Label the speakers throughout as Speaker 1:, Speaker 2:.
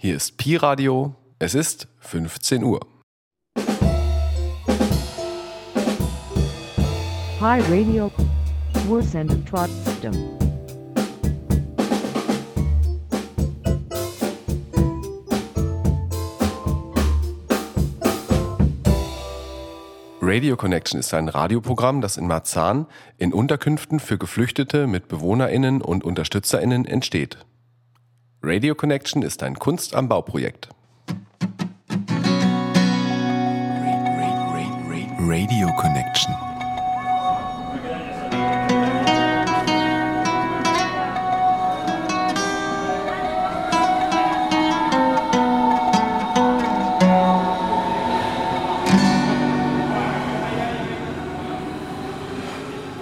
Speaker 1: Hier ist Pi Radio. Es ist 15 Uhr.
Speaker 2: Pi Radio. Trotzdem.
Speaker 1: Radio Connection ist ein Radioprogramm, das in Marzahn in Unterkünften für Geflüchtete mit BewohnerInnen und UnterstützerInnen entsteht. Radio Connection ist ein Kunst am Bauprojekt. Radio Connection.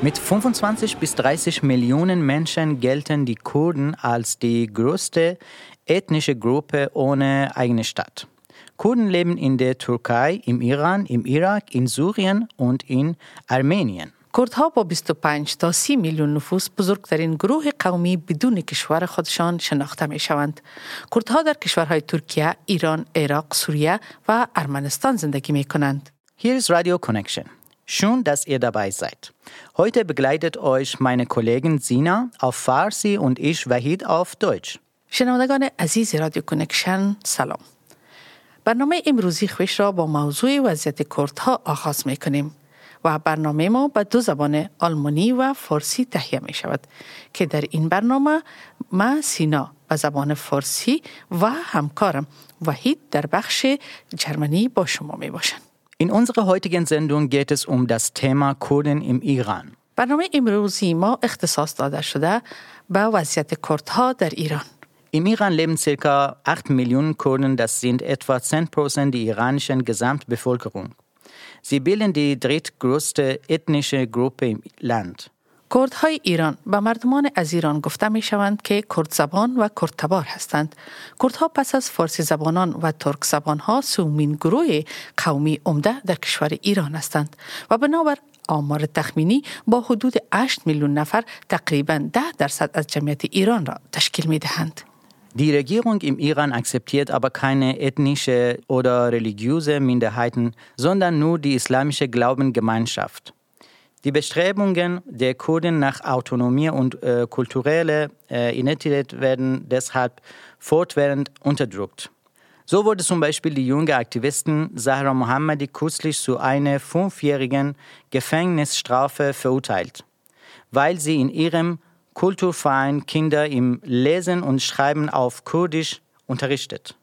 Speaker 3: Mit 25 bis 30 Millionen Menschen gelten die Kurden als die größte ethnische Gruppe ohne eigene Stadt. Kurden leben in der Türkei, im Iran, im Irak, in Syrien und in Armenien.
Speaker 4: کردها با 25 تا 30 میلیون نفوس بزرگترین گروه قومی بدون کشور خودشان شناخته می شوند. کردها در کشورهای ترکیه، ایران، عراق، سوریه و ارمنستان زندگی می کنند.
Speaker 3: Hier ist Radio Connection. Schön, dass ihr dabei seid. Heute begleitet euch meine Kollegin Sina auf Farsi und ich Wahid auf Deutsch.
Speaker 4: شنوندگان عزیز رادیو کنکشن سلام. برنامه امروزی خوش را با موضوع وضعیت کردها آغاز می کنیم و برنامه ما به دو زبان آلمانی و فارسی تهیه می شود که در این برنامه ما سینا به زبان فارسی و همکارم وحید در بخش جرمنی با شما می باشند.
Speaker 3: In unserer heutigen Sendung geht es um das Thema Kurden im Iran.
Speaker 4: برنامه امروزی ما اختصاص داده شده به وضعیت کردها در ایران.
Speaker 3: Im Iran leben ca. 8 Millionen Kurden, das sind etwa 10% der iranischen Gesamtbevölkerung. Sie bilden die drittgrößte ethnische Gruppe im Land.
Speaker 4: کردهای ایران به مردمان از ایران گفته می شوند که کرد زبان و کرد تبار هستند. کردها پس از فارسی زبانان و ترک زبان ها سومین گروه قومی عمده در کشور ایران هستند و بنابر آمار تخمینی با حدود 8 میلیون نفر تقریبا 10 درصد از جمعیت ایران را تشکیل می دهند.
Speaker 3: Die Regierung im Iran akzeptiert aber keine ethnische oder religiöse Minderheiten, sondern nur die islamische Glaubengemeinschaft. Die Bestrebungen der Kurden nach Autonomie und äh, kulturelle äh, Identität werden deshalb fortwährend unterdrückt. So wurde zum Beispiel die junge Aktivistin Zahra Mohammadi kürzlich zu einer fünfjährigen Gefängnisstrafe verurteilt, weil sie in ihrem Kulturverein Kinder im Lesen und Schreiben auf Kurdisch unterrichtet.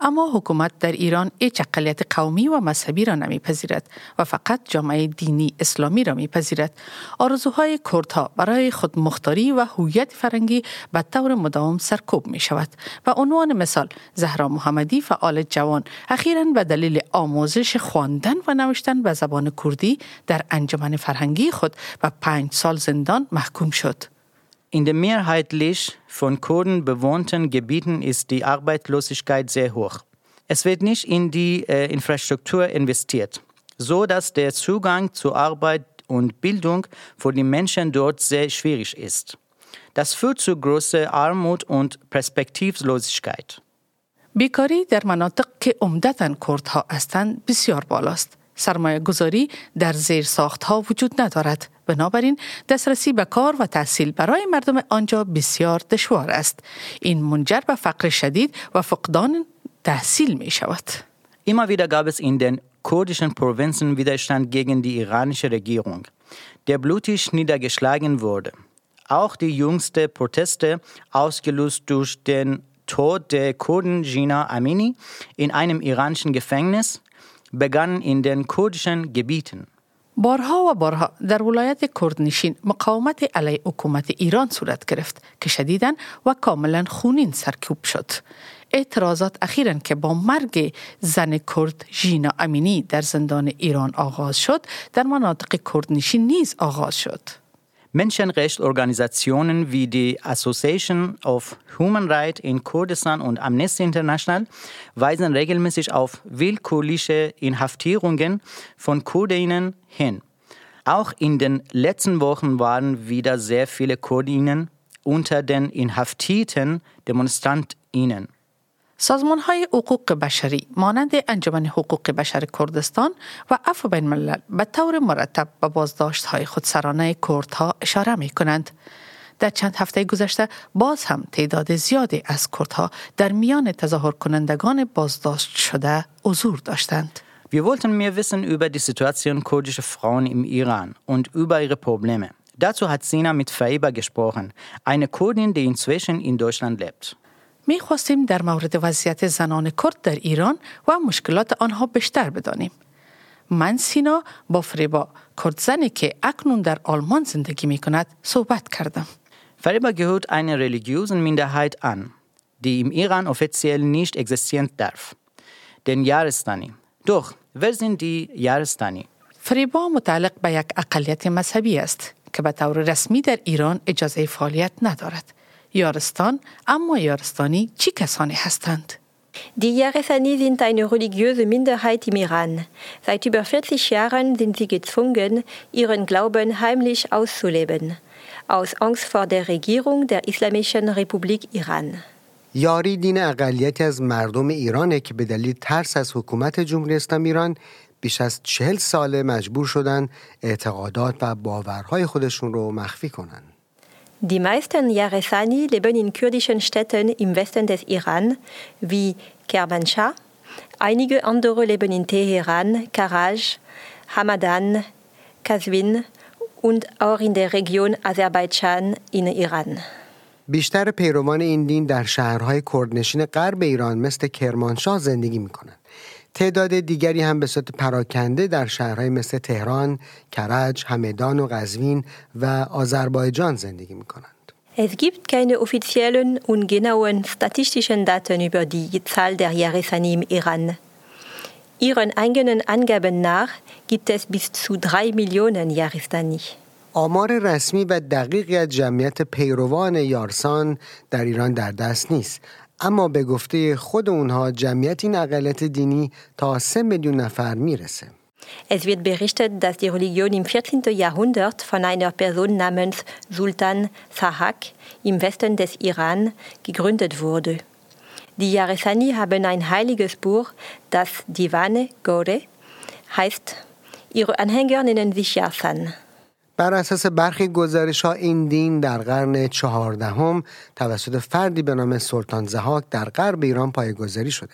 Speaker 4: اما حکومت در ایران هیچ اقلیت قومی و مذهبی را نمیپذیرد و فقط جامعه دینی اسلامی را میپذیرد. آرزوهای کردها برای خود مختاری و هویت فرنگی به طور مداوم سرکوب می شود و عنوان مثال زهرا محمدی فعال جوان اخیرا به دلیل آموزش خواندن و نوشتن به زبان کردی در انجمن فرهنگی خود به پنج سال زندان محکوم شد.
Speaker 3: In den mehrheitlich von Kurden bewohnten Gebieten ist die Arbeitslosigkeit sehr hoch. Es wird nicht in die äh, Infrastruktur investiert, so dass der Zugang zu Arbeit und Bildung für die Menschen dort sehr schwierig ist. Das führt zu großer Armut und Perspektivlosigkeit.
Speaker 4: بیکاری در مناطق که عمدتا کردها هستند بسیار بالاست. سرمایه گذاری در زیر ساخت ها وجود ندارد. بنابراین دسترسی به کار و تحصیل برای مردم آنجا بسیار دشوار است. این منجر به فقر شدید و فقدان تحصیل می شود.
Speaker 3: Immer wieder gab es in den kurdischen Provinzen Widerstand gegen die iranische Regierung, der blutig niedergeschlagen wurde. Auch die jüngsten Proteste, ausgelöst durch den Tod der Kurden Gina Amini in einem iranischen Gefängnis, begannen in den kurdischen Gebieten.
Speaker 4: بارها و بارها در ولایت کردنشین مقاومت علیه حکومت ایران صورت گرفت که شدیداً و کاملا خونین سرکوب شد. اعتراضات اخیرا که با مرگ زن کرد ژینا امینی در زندان ایران آغاز شد در مناطق کردنشین نیز آغاز شد.
Speaker 3: Menschenrechtsorganisationen wie die Association of Human Rights in Kurdistan und Amnesty International weisen regelmäßig auf willkürliche Inhaftierungen von Kurdinnen hin. Auch in den letzten Wochen waren wieder sehr viele Kurdinnen unter den inhaftierten Demonstrantinnen.
Speaker 4: سازمان های حقوق بشری مانند انجمن حقوق بشر کردستان و عفو بین الملل به طور مرتب به بازداشت های خودسرانه کردها اشاره می کنند. در چند هفته گذشته باز هم تعداد زیادی از کردها در میان تظاهر کنندگان بازداشت شده حضور داشتند.
Speaker 3: Wir wollten mehr wissen über die Situation kurdischer Frauen im Iran und über ihre Probleme. Dazu hat Sina mit Faiba gesprochen, eine Kurdin, die inzwischen in Deutschland lebt.
Speaker 4: می خواستیم در مورد وضعیت زنان کرد در ایران و مشکلات آنها بیشتر بدانیم. من سینا با فریبا کردزنی که اکنون در آلمان زندگی می کند صحبت کردم.
Speaker 3: Fariba gehört einer religiösen Minderheit an, die im Iran offiziell nicht existieren darf. Den Yaristani. Doch, wer sind die Yaristani?
Speaker 4: فریبا متعلق به یک اقلیت مذهبی است که به طور رسمی در ایران اجازه فعالیت ندارد. یارستان اما یارستانی چی کسانی هستند؟
Speaker 5: Die Yaresani sind eine religiöse Minderheit im Iran. Seit über 40 Jahren sind sie gezwungen, ihren Glauben heimlich auszuleben, aus Angst vor der Regierung der Islamischen Republik Iran.
Speaker 6: یاری دین اقلیتی از مردم ایرانه که به دلیل ترس از حکومت جمهوری اسلامی ایران بیش از چهل ساله مجبور شدن اعتقادات و باورهای خودشون رو مخفی کنن.
Speaker 5: Die meisten Yaresani leben in kurdischen Städten im Westen des Iran, wie Kermanshah. Einige andere leben in Teheran, Karaj, Hamadan, Kazvin und auch in der Region Aserbaidschan in Iran.
Speaker 6: بیشتر پیروان این دین در شهرهای کردنشین غرب ایران مثل کرمانشاه زندگی میکنن. تعداد دیگری هم به صورت پراکنده در شهرهای مثل تهران، کرج، همدان و قزوین و آذربایجان زندگی می‌کنند.
Speaker 5: Es gibt keine offiziellen und genauen statistischen Daten über die Zahl der Yaresani im Iran. Ihren eigenen Angaben nach gibt es bis zu drei Millionen Yaresani.
Speaker 6: آمار رسمی و دقیقی از جمعیت پیروان یارسان در ایران در دست نیست اما به گفته خود اونها جمعیت این اقلیت دینی تا سه میلیون نفر میرسه
Speaker 5: Es wird berichtet, dass die Religion im 14. Jahrhundert von einer Person namens Sultan Sahak im Westen des Iran gegründet wurde. Die Yaresani haben ein heiliges Buch, das Divane Gore heißt. Ihre Anhänger nennen sich Yarsan.
Speaker 6: بر اساس برخی گزارش ها این دین در قرن چهاردهم توسط فردی به نام سلطان زهاک در غرب ایران پایگذاری شده.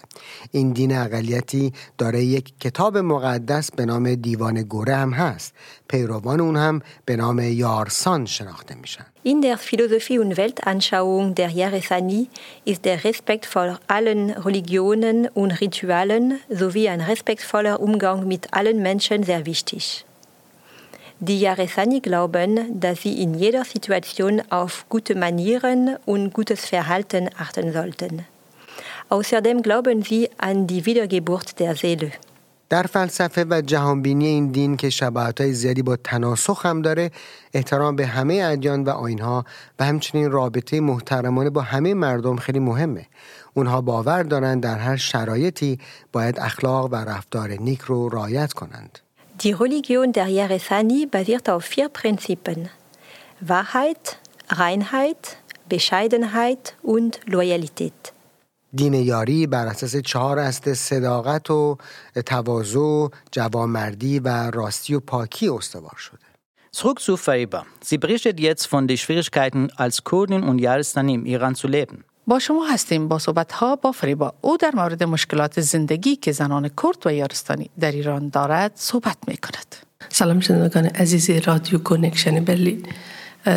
Speaker 6: این دین اقلیتی دارای یک کتاب مقدس به نام دیوان گوره هم هست. پیروان اون هم به نام یارسان شناخته میشن.
Speaker 5: In der Philosophie und Weltanschauung der Yaresani ist der Respekt vor allen Religionen und Ritualen sowie ein respektvoller Umgang mit allen Menschen sehr wichtig. Die Yaresani glauben, dass sie in jeder Situation auf gute Manieren und gutes Verhalten achten sollten. Außerdem glauben sie an die Wiedergeburt der Seele.
Speaker 6: در فلسفه و جهانبینی این دین که شباهت زیادی با تناسخ هم داره احترام به همه ادیان و آینها و همچنین رابطه محترمانه با همه مردم خیلی مهمه اونها باور دارند در هر شرایطی باید اخلاق و رفتار نیک رو رعایت کنند
Speaker 5: Die Religion der Yaresani basiert auf vier Prinzipien. Wahrheit, Reinheit, Bescheidenheit und Loyalität.
Speaker 6: دین یاری بر اساس چهار است صداقت و تواضع جوانمردی و راستی و پاکی استوار شده
Speaker 3: Zurück zu Fariba. Sie berichtet jetzt von den Schwierigkeiten, als Kurdin und Yaristani im Iran zu leben.
Speaker 4: با شما هستیم با صحبت ها با فریبا. او در مورد مشکلات زندگی که زنان کرد و یارستانی در ایران دارد صحبت می کند
Speaker 7: سلام شنوندگان عزیز رادیو کنکشن برلین.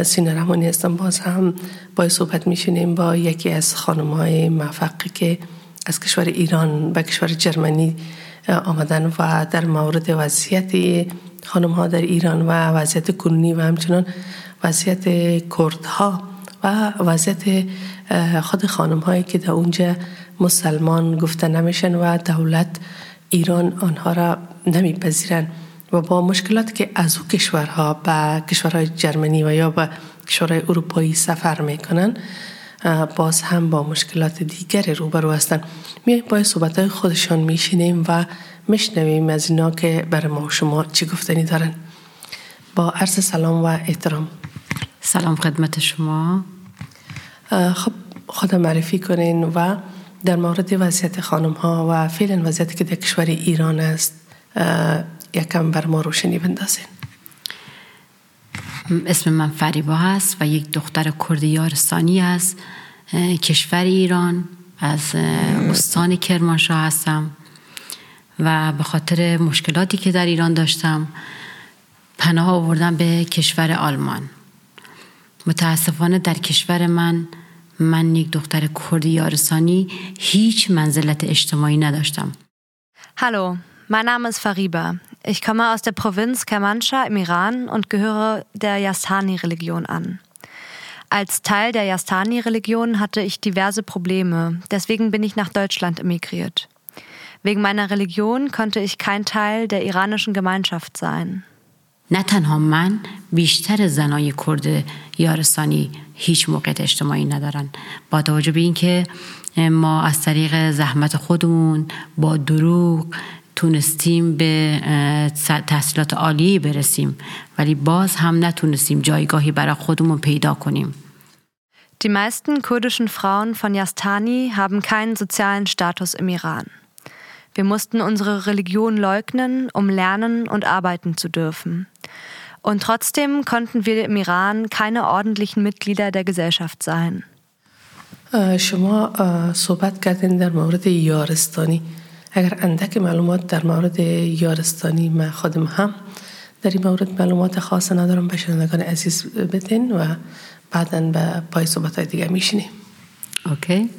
Speaker 7: سینا رحمانی هستم. باز هم با صحبت میشینیم با یکی از خانم های موفقی که از کشور ایران و کشور جرمنی آمدن و در مورد وضعیت خانم ها در ایران و وضعیت کنونی و همچنان وضعیت کردها و وضعیت خود خانم هایی که در اونجا مسلمان گفته نمیشن و دولت ایران آنها را نمیپذیرن و با مشکلاتی که از او کشورها به کشورهای جرمنی و یا به کشورهای اروپایی سفر می‌کنن باز هم با مشکلات دیگر روبرو هستن. میایم با صحبت های خودشان میشینیم و میشنویم از اینا که برای ما شما چی گفتنی دارن. با عرض سلام و احترام.
Speaker 8: سلام خدمت شما.
Speaker 7: خب خودم معرفی کنین و در مورد وضعیت خانم ها و فعلا وضعیتی که در کشور ایران است یکم بر ما روشنی بندازین.
Speaker 8: اسم من فریبا هست و یک دختر کرد یارستانی از کشور ایران از استان کرمانشاه هستم و به خاطر مشکلاتی که در ایران داشتم پناه آوردم به کشور آلمان. متاسفانه در کشور من من یک دختر کردی یارسانی هیچ منزلت اجتماعی نداشتم
Speaker 9: Hallo, mein Name ist Fariba. Ich komme aus der Provinz Kermanshah im Iran und gehöre der Yastani-Religion an. Als Teil der Yastani-Religion hatte ich diverse Probleme, deswegen bin ich nach Deutschland emigriert. Wegen meiner Religion konnte ich kein Teil der iranischen Gemeinschaft sein.
Speaker 8: نه تنها من بیشتر زنای کرد یارستانی هیچ موقعیت اجتماعی ندارن. با توجه به اینکه ما از طریق زحمت خودمون با دروغ تونستیم به تحصیلات عالی برسیم. ولی باز هم نتونستیم جایگاهی برای خودمون پیدا کنیم.
Speaker 9: Die meisten kurdischen Frauen von Yastani haben keinen sozialen Status im Iran. Wir mussten unsere Religion leugnen, um lernen und arbeiten zu dürfen. Und trotzdem konnten wir im Iran keine ordentlichen Mitglieder der Gesellschaft sein.
Speaker 7: شما صحبت کردین در مورد یارستانی اگر اندک معلومات در مورد یارستانی من خودم هم در این مورد معلومات خاص ندارم به شنوندگان عزیز بدین و بعدا به پای صحبت های دیگه میشینیم
Speaker 8: اوکی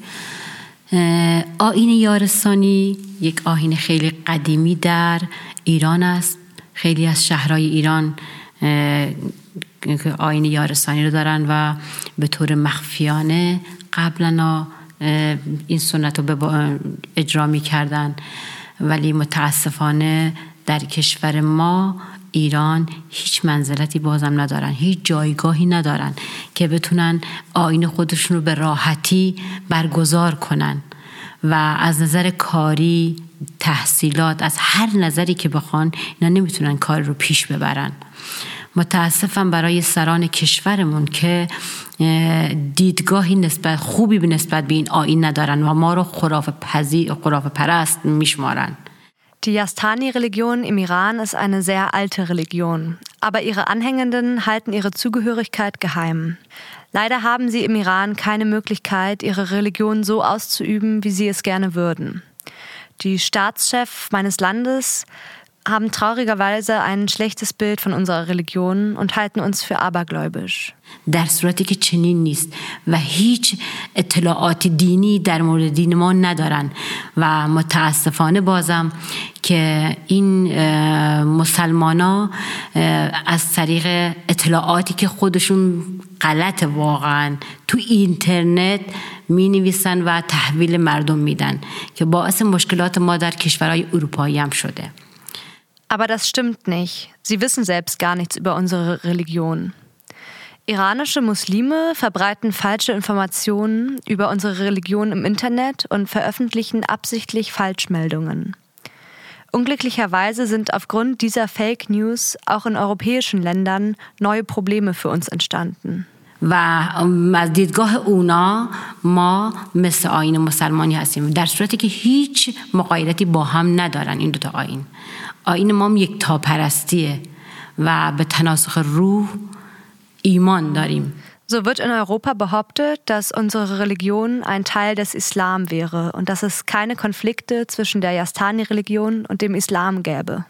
Speaker 8: آین یارستانی یک آین خیلی قدیمی در ایران است. خیلی از شهرهای ایران آین یارستانی رو دارن و به طور مخفیانه قبلا این سنت رو اجرا می کردن ولی متاسفانه در کشور ما ایران هیچ منزلتی بازم ندارن هیچ جایگاهی ندارن که بتونن آین خودشون رو به راحتی برگزار کنن و از نظر کاری تحصیلات از هر نظری که بخوان اینا نمی‌تونن کار رو پیش ببرن. متاسفم برای سران کشورمون که دیدگاهی نسبت خوبی به نسبت به این آین ندارن و ما رو خراف, پزی، خراف پرست میشمارن.
Speaker 9: Die Yastani-Religion im Iran ist eine sehr alte Religion, aber ihre Anhängenden halten ihre Zugehörigkeit geheim. Leider haben sie im Iran keine Möglichkeit, ihre Religion so auszuüben, wie sie es gerne würden. Die Staatschef meines Landes haben traurigerweise ein schlechtes Bild von unserer Religion und halten uns für abergläubisch.
Speaker 8: در صورتی که چنین نیست و هیچ اطلاعات دینی در مورد دین ما ندارن و متاسفانه بازم که این مسلمانا از طریق اطلاعاتی که خودشون غلط واقعا تو اینترنت می نویسن و تحویل مردم میدن که باعث مشکلات ما در کشورهای اروپایی هم شده
Speaker 9: Aber das stimmt nicht. Sie wissen selbst gar nichts über unsere Religion. Iranische Muslime verbreiten falsche Informationen über unsere Religion im Internet und veröffentlichen absichtlich Falschmeldungen. Unglücklicherweise sind aufgrund dieser Fake News auch in europäischen Ländern neue Probleme für uns entstanden.
Speaker 8: و از دیدگاه اونا ما مثل آین مسلمانی هستیم در صورتی که هیچ مقایرتی با هم ندارن این دوتا آین آین ما یک تاپرستیه و به تناسخ روح ایمان داریم
Speaker 9: So wird in Europa behauptet, dass unsere Religion ein Teil des Islam wäre und dass es keine Konflikte zwischen der Yastani-Religion und dem Islam gäbe.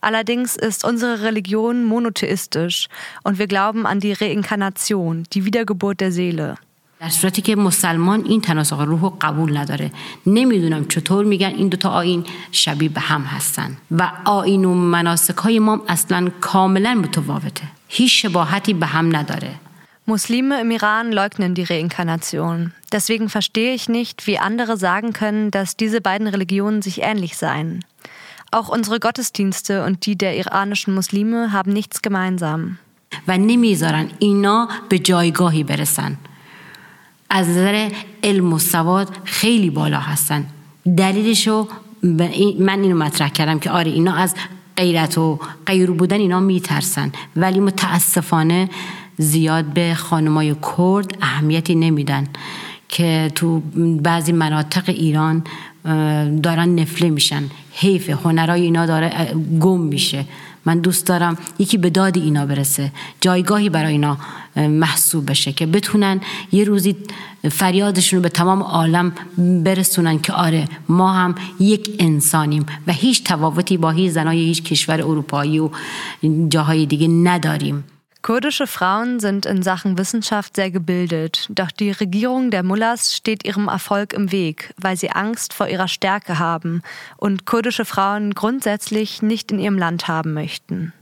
Speaker 9: Allerdings ist unsere Religion monotheistisch und wir glauben an die Reinkarnation, die Wiedergeburt der Seele.
Speaker 8: در صورتی که مسلمان این تناسق روح رو قبول نداره نمیدونم چطور میگن این دوتا آین شبیه به هم هستن و آین و مناسک های ما اصلا کاملا متفاوته هیچ شباهتی به هم نداره
Speaker 9: Muslime im Iran leugnen die Reinkarnation. Deswegen verstehe ich nicht, wie andere sagen können, dass diese beiden Religionen sich ähnlich seien. Auch unsere Gottesdienste und die der iranischen Muslime haben nichts gemeinsam.
Speaker 8: و نمیذارن اینا به جایگاهی برسن از نظر علم و سواد خیلی بالا هستن. دلیلشو من اینو مطرح کردم که آره اینا از غیرت و غیر بودن اینا میترسن. ولی متاسفانه زیاد به خانمای کرد اهمیتی نمیدن که تو بعضی مناطق ایران دارن نفله میشن. حیف هنرای اینا داره گم میشه. من دوست دارم یکی به داد اینا برسه. جایگاهی برای اینا محسوب بشه که بتونن یه روزی فریادشون رو به تمام عالم برسونن که آره ما هم یک انسانیم و هیچ تفاوتی با هیچ زنای هیچ کشور اروپایی و جاهای دیگه نداریم.
Speaker 9: Kurdische Frauen sind in Sachen Wissenschaft sehr gebildet, doch die Regierung der Mullahs steht ihrem Erfolg im Weg, weil sie Angst vor ihrer Stärke haben und kurdische Frauen grundsätzlich nicht in ihrem Land haben möchten.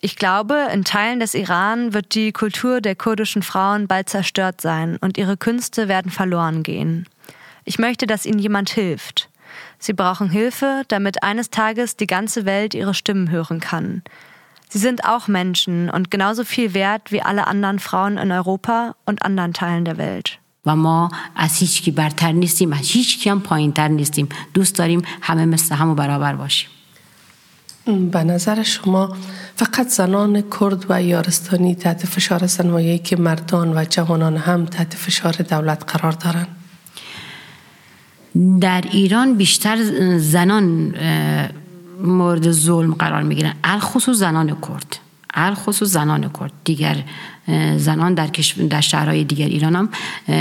Speaker 9: Ich glaube, in Teilen des Iran wird die Kultur der kurdischen Frauen bald zerstört sein und ihre Künste werden verloren gehen. Ich möchte, dass ihnen jemand hilft. Sie brauchen Hilfe, damit eines Tages die ganze Welt ihre Stimmen hören kann. Sie sind auch Menschen und genauso viel wert wie alle anderen Frauen in Europa und anderen Teilen der Welt.
Speaker 8: و ما از هیچ کی برتر نیستیم از هیچ کی هم پایین تر نیستیم دوست داریم همه مثل هم و برابر باشیم
Speaker 7: به نظر شما فقط زنان کرد و یارستانی تحت فشار سنوایی که مردان و جوانان هم تحت فشار دولت قرار دارند
Speaker 8: در ایران بیشتر زنان مورد ظلم قرار میگیرن الخصوص زنان کرد الخصوص زنان کرد دیگر زنان در, در شهرهای دیگر ایران هم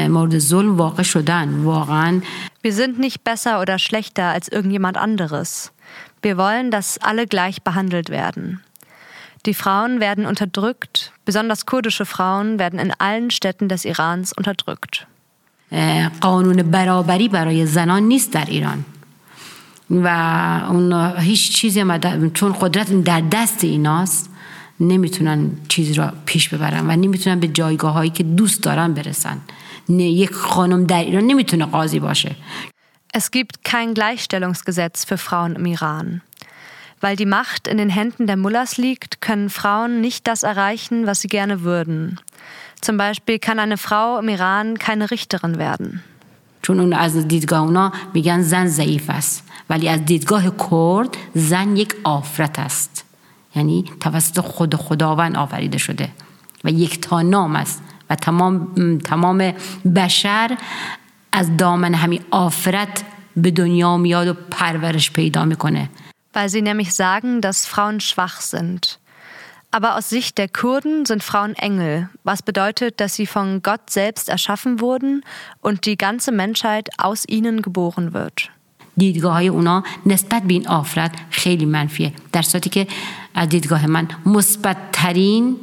Speaker 8: مورد ظلم واقع شدن واقعا
Speaker 9: Wir sind nicht besser oder schlechter als irgendjemand anderes. Wir wollen, dass alle gleich behandelt werden. Die Frauen werden unterdrückt, besonders kurdische Frauen werden in allen Städten des Irans unterdrückt.
Speaker 8: قانون برابری برای زنان نیست در ایران و اون هیچ چیزی هم چون قدرت در دست ایناست نمیتونن چیزی را پیش ببرن و نمیتونن به جایگاه هایی که دوست دارن برسن یک خانم در ایران نمیتونه قاضی باشه
Speaker 9: Es gibt kein Gleichstellungsgesetz für Frauen im Iran. Weil die Macht in den Händen der Mullahs liegt, können Frauen nicht das erreichen, was sie gerne würden. Zum Beispiel kann eine Frau im Iran keine Richterin werden.
Speaker 8: چون اون از دیدگاه اونا میگن زن ضعیف است. ولی از دیدگاه کرد زن یک آفرت است. یعنی توسط خود خداوند آفریده شده و یک تا نام است و تمام تمام بشر از دامن همین آفرت به دنیا میاد و پرورش پیدا می‌کنه.
Speaker 9: Weil sie nämlich sagen, dass Frauen schwach sind. Aber aus Sicht der Kurden sind Frauen Engel, was bedeutet, dass sie von Gott selbst erschaffen wurden und die ganze Menschheit aus ihnen geboren wird.
Speaker 8: دیدگاه های اونا نسبت به این آفرت خیلی منفیه در صورتی که از دیدگاه من مثبت ترین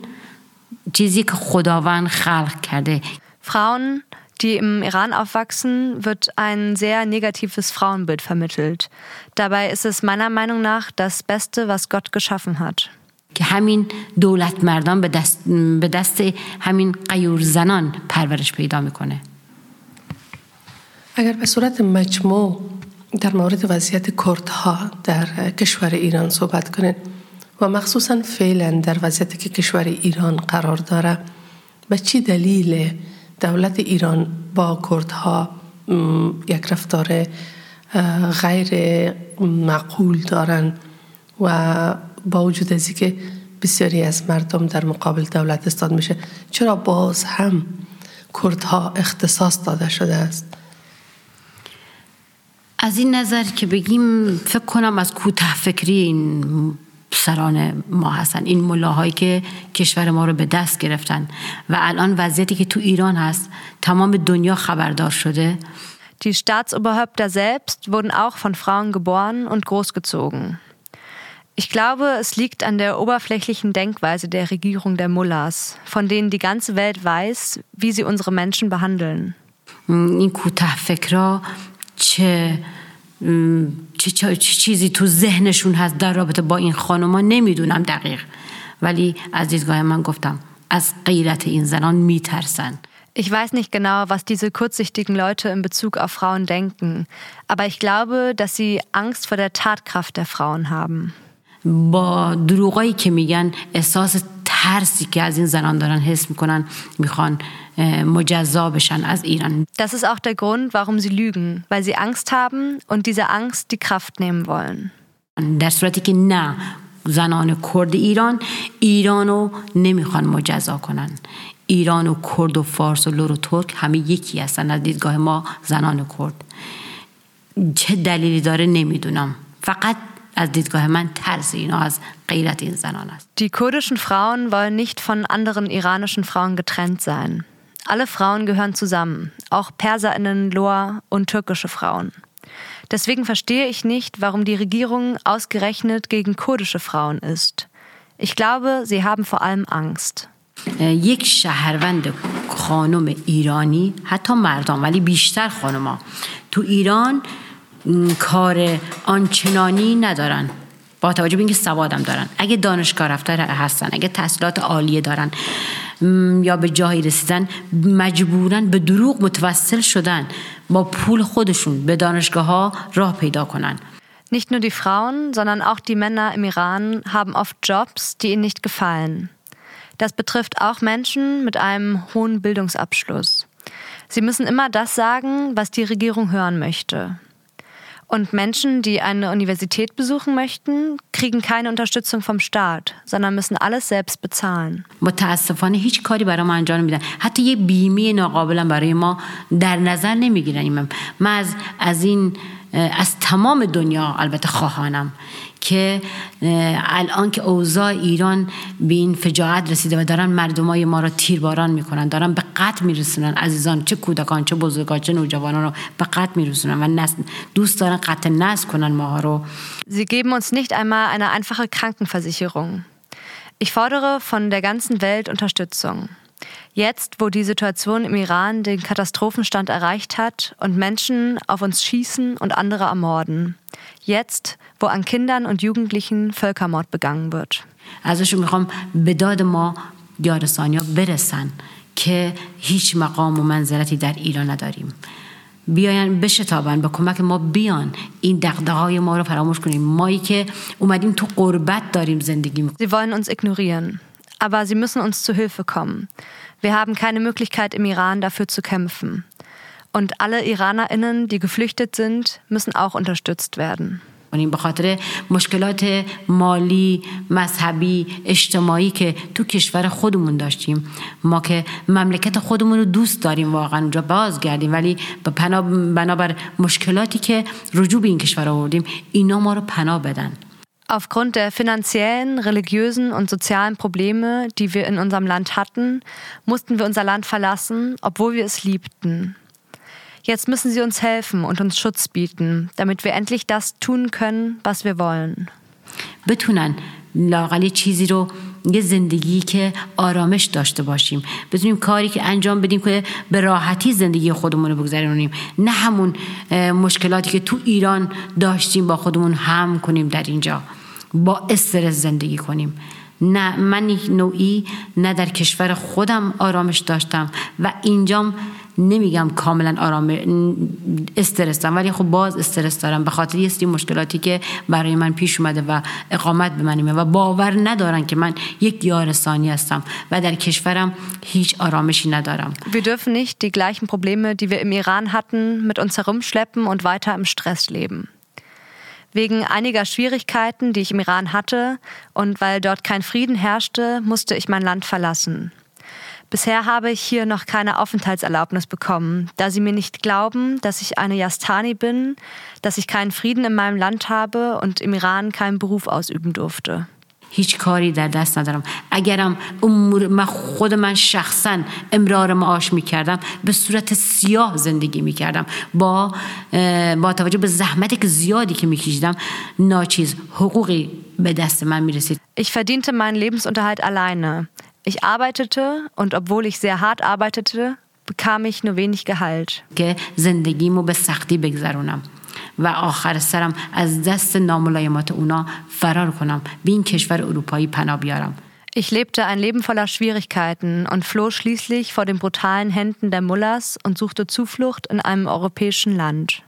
Speaker 8: چیزی که خداوند خلق کرده
Speaker 9: Frauen, die im Iran aufwachsen, wird ein sehr negatives Frauenbild vermittelt. Dabei ist es meiner Meinung nach das Beste, was Gott geschaffen hat.
Speaker 8: که همین دولت مردان به دست, به دست همین قیور زنان پرورش پیدا می‌کنه.
Speaker 7: اگر به صورت مجموع در مورد وضعیت کردها در کشور ایران صحبت کنید و مخصوصا فعلا در وضعیتی که کشور ایران قرار داره به چی دلیل دولت ایران با کردها یک رفتار غیر معقول دارن و با وجود از که بسیاری از مردم در مقابل دولت استاد میشه چرا باز هم کردها اختصاص داده شده است؟
Speaker 8: از این نظر که بگیم فکر کنم از کوته فکری این سران ما هستن این ملاهایی که کشور ما رو به دست گرفتن. و الان وضعیتی که تو ایران هست تمام دنیا خبردار شده.
Speaker 9: Die Staatsoberhäupter selbst wurden auch von Frauen geboren und großgezogen. Ich glaube, es liegt an der oberflächlichen Denkweise der Regierung der Mullahs, von denen die ganze Welt weiß, wie sie unsere Menschen behandeln.
Speaker 8: این کوته فکرها چه چه, چه چیزی تو ذهنشون هست در رابطه با این خانوما نمیدونم دقیق ولی از دیدگاه من گفتم از غیرت این زنان میترسن
Speaker 9: Ich weiß nicht genau, was diese kurzsichtigen Leute in Bezug auf Frauen denken, aber ich glaube, dass sie Angst vor der Tatkraft der Frauen haben.
Speaker 8: با دروغایی که میگن احساس ترسی که از این زنان دارن حس می‌کنن می‌خوان مجزا بشن از ایران.
Speaker 9: Das ist auch der Grund, warum sie lügen, weil sie Angst haben und diese Angst die Kraft nehmen wollen.
Speaker 8: در صورتی که نه زنان کرد ایران ایرانو نمی‌خوان مجزا کنن. ایران و کرد و فارس و لور و ترک همه یکی هستن از دیدگاه ما زنان کرد. چه دلیلی داره نمی‌دونم. فقط از دیدگاه من ترس اینا از غیرت این زنان است
Speaker 9: Die kurdischen Frauen wollen nicht von anderen iranischen Frauen getrennt sein. Alle Frauen gehören zusammen, auch Perserinnen, Loa und türkische Frauen. Deswegen verstehe ich nicht, warum die Regierung ausgerechnet gegen kurdische Frauen ist. Ich glaube, sie haben vor allem Angst.
Speaker 8: یک شهروند خانم ایرانی حتی مردان ولی بیشتر خانما تو ایران م، کار آنچنانی ندارن با توجه به اینکه سوادم دارن اگه دانشگاه رفته هستن اگه تحصیلات عالیه دارن م، یا به جایی رسیدن مجبورن به دروغ متوسل شدن با پول خودشون به دانشگاه ها راه پیدا کنن
Speaker 9: Nicht nur die Frauen, sondern auch die Männer im Iran haben oft Jobs, die ihnen nicht gefallen. Das betrifft auch Menschen mit einem hohen Bildungsabschluss. Sie müssen immer das sagen, was die Regierung hören möchte. Und Menschen, die eine Universität besuchen möchten, kriegen keine Unterstützung vom Staat, sondern müssen alles selbst bezahlen.
Speaker 8: متاسفانه هیچ کاری برای ما انجام نمیدن حتی یه بیمه ناقابلم برای ما در نظر نمیگیرن من از, از این از تمام دنیا البته خواهانم که الان که اوضاع ایران به این فجاعت رسیده و دارن مردمای ما را تیرباران می‌کنن دارن به قتل میرسونن عزیزان چه کودکان چه بزرگان چه نوجوانان رو به قتل میرسونن و دوست دارن قتل نسل کنن ماها رو
Speaker 9: Sie geben uns nicht einmal eine einfache Krankenversicherung. Ich fordere von der ganzen Welt Unterstützung. Jetzt, wo die Situation im Iran den Katastrophenstand erreicht hat und Menschen auf uns schießen und andere ermorden. Jetzt, wo an Kindern und Jugendlichen Völkermord begangen wird.
Speaker 8: ازشون میخوام به داد ما یارسانیا برسن که هیچ مقام و منزلتی در ایران نداریم بیاین بشتابن به کمک ما بیان این دقدقه های ما رو فراموش کنیم مایی که اومدیم تو قربت داریم زندگی میکنیم
Speaker 9: Sie wollen uns ignorieren, aber sie müssen uns zu Hilfe kommen. Wir haben keine Möglichkeit im Iran dafür zu kämpfen. Und alle Iranerinnen, die geflüchtet sind, müssen auch unterstützt werden.
Speaker 8: کنیم به خاطر مشکلات مالی مذهبی اجتماعی که تو کشور خودمون داشتیم ما که مملکت خودمون رو دوست داریم واقعا اونجا بازگردیم ولی به پناه بنابر مشکلاتی که رجوع به این کشور آوردیم اینا ما رو پناه بدن
Speaker 9: Aufgrund der finanziellen, religiösen und sozialen Probleme, die wir in unserem Land hatten, mussten wir unser Land verlassen, obwohl wir es liebten. Jetzt müssen sie uns helfen und uns Schutz bieten, damit wir endlich das tun können, was wir wollen.
Speaker 8: بتونن لاقل یه چیزی رو یه زندگی که آرامش داشته باشیم بتونیم کاری که انجام بدیم که به راحتی زندگی خودمون رو بگذرونیم نه همون اه، مشکلاتی که تو ایران داشتیم با خودمون هم کنیم در اینجا با استرس زندگی کنیم. نه من نوعی نه در کشور خودم آرامش داشتم و اینجام نمیگم کاملا آرام استرس دارم ولی خب باز استرس دارم. به خاطر یه سری مشکلاتی که برای من پیش اومده و اقامت به من و باور ندارن که من یک یارسانی هستم و در کشورم هیچ آرامشی ندارم.
Speaker 9: Wir dürfen nicht die gleichen Probleme, die wir im Iran hatten, mit uns herumschleppen und weiter im Stress leben. Wegen einiger Schwierigkeiten, die ich im Iran hatte und weil dort kein Frieden herrschte, musste ich mein Land verlassen. Bisher habe ich hier noch keine Aufenthaltserlaubnis bekommen, da sie mir nicht glauben, dass ich eine Yastani bin, dass ich keinen Frieden in meinem Land habe und im Iran keinen Beruf ausüben durfte.
Speaker 8: هیچ کاری در دست ندارم اگرم امور من خود من شخصا امرار معاش می‌کردم به صورت سیاه زندگی می‌کردم با با توجه به زحمتی که زیادی که میکشیدم ناچیز حقوقی به دست من می‌رسید
Speaker 9: Ich verdiente meinen Lebensunterhalt alleine. Ich arbeitete und obwohl ich sehr hart arbeitete, bekam ich nur wenig Gehalt.
Speaker 8: که زندگیمو به سختی بگذرونم و آخر سرم از دست ناملایمات اونا فرار کنم به این کشور اروپایی پناه بیارم
Speaker 9: Ich lebte ein Leben voller Schwierigkeiten und floh schließlich vor den brutalen Händen der Mullahs und suchte Zuflucht in einem europäischen Land.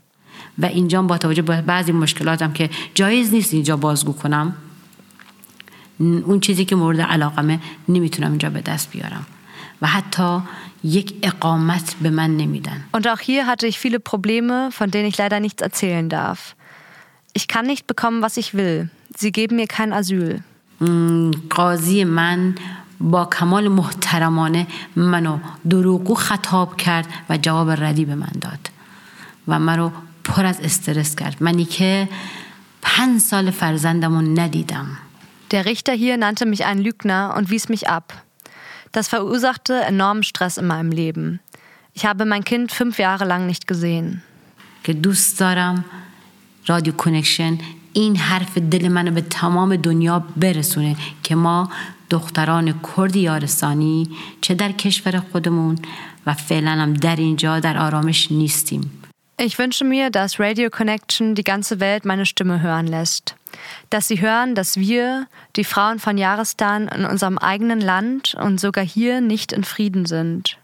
Speaker 8: و اینجا با توجه به بعضی مشکلاتم که جایز نیست اینجا بازگو کنم اون چیزی که مورد علاقمه نمی‌تونم اینجا به دست بیارم و حتی یک اقامت به من نمیدن
Speaker 9: Und auch hier hatte ich viele Probleme, von denen ich leider nichts erzählen darf. Ich kann nicht bekommen, was ich will. Sie geben mir kein Asyl.
Speaker 8: م، قاضی من با کمال محترمانه منو دروغو خطاب کرد و جواب ردی به من داد و مرا پر از استرس کرد منی که پنج سال فرزندمو ندیدم
Speaker 9: Der Richter hier nannte mich einen Lügner und wies mich ab. Das verursachte enormen Stress in meinem Leben. Ich habe mein Kind fünf Jahre lang nicht gesehen.
Speaker 8: که دوست دارم رادیو کنکشن این حرف دل منو به تمام دنیا برسونه که ما دختران کرد یارستانی چه در کشور خودمون و فعلا هم در اینجا در آرامش نیستیم
Speaker 9: Ich wünsche mir, dass Radio Connection die ganze Welt meine Stimme hören lässt. Dass sie hören, dass wir, die Frauen von Jahrestan, in unserem eigenen Land und sogar hier nicht in Frieden sind.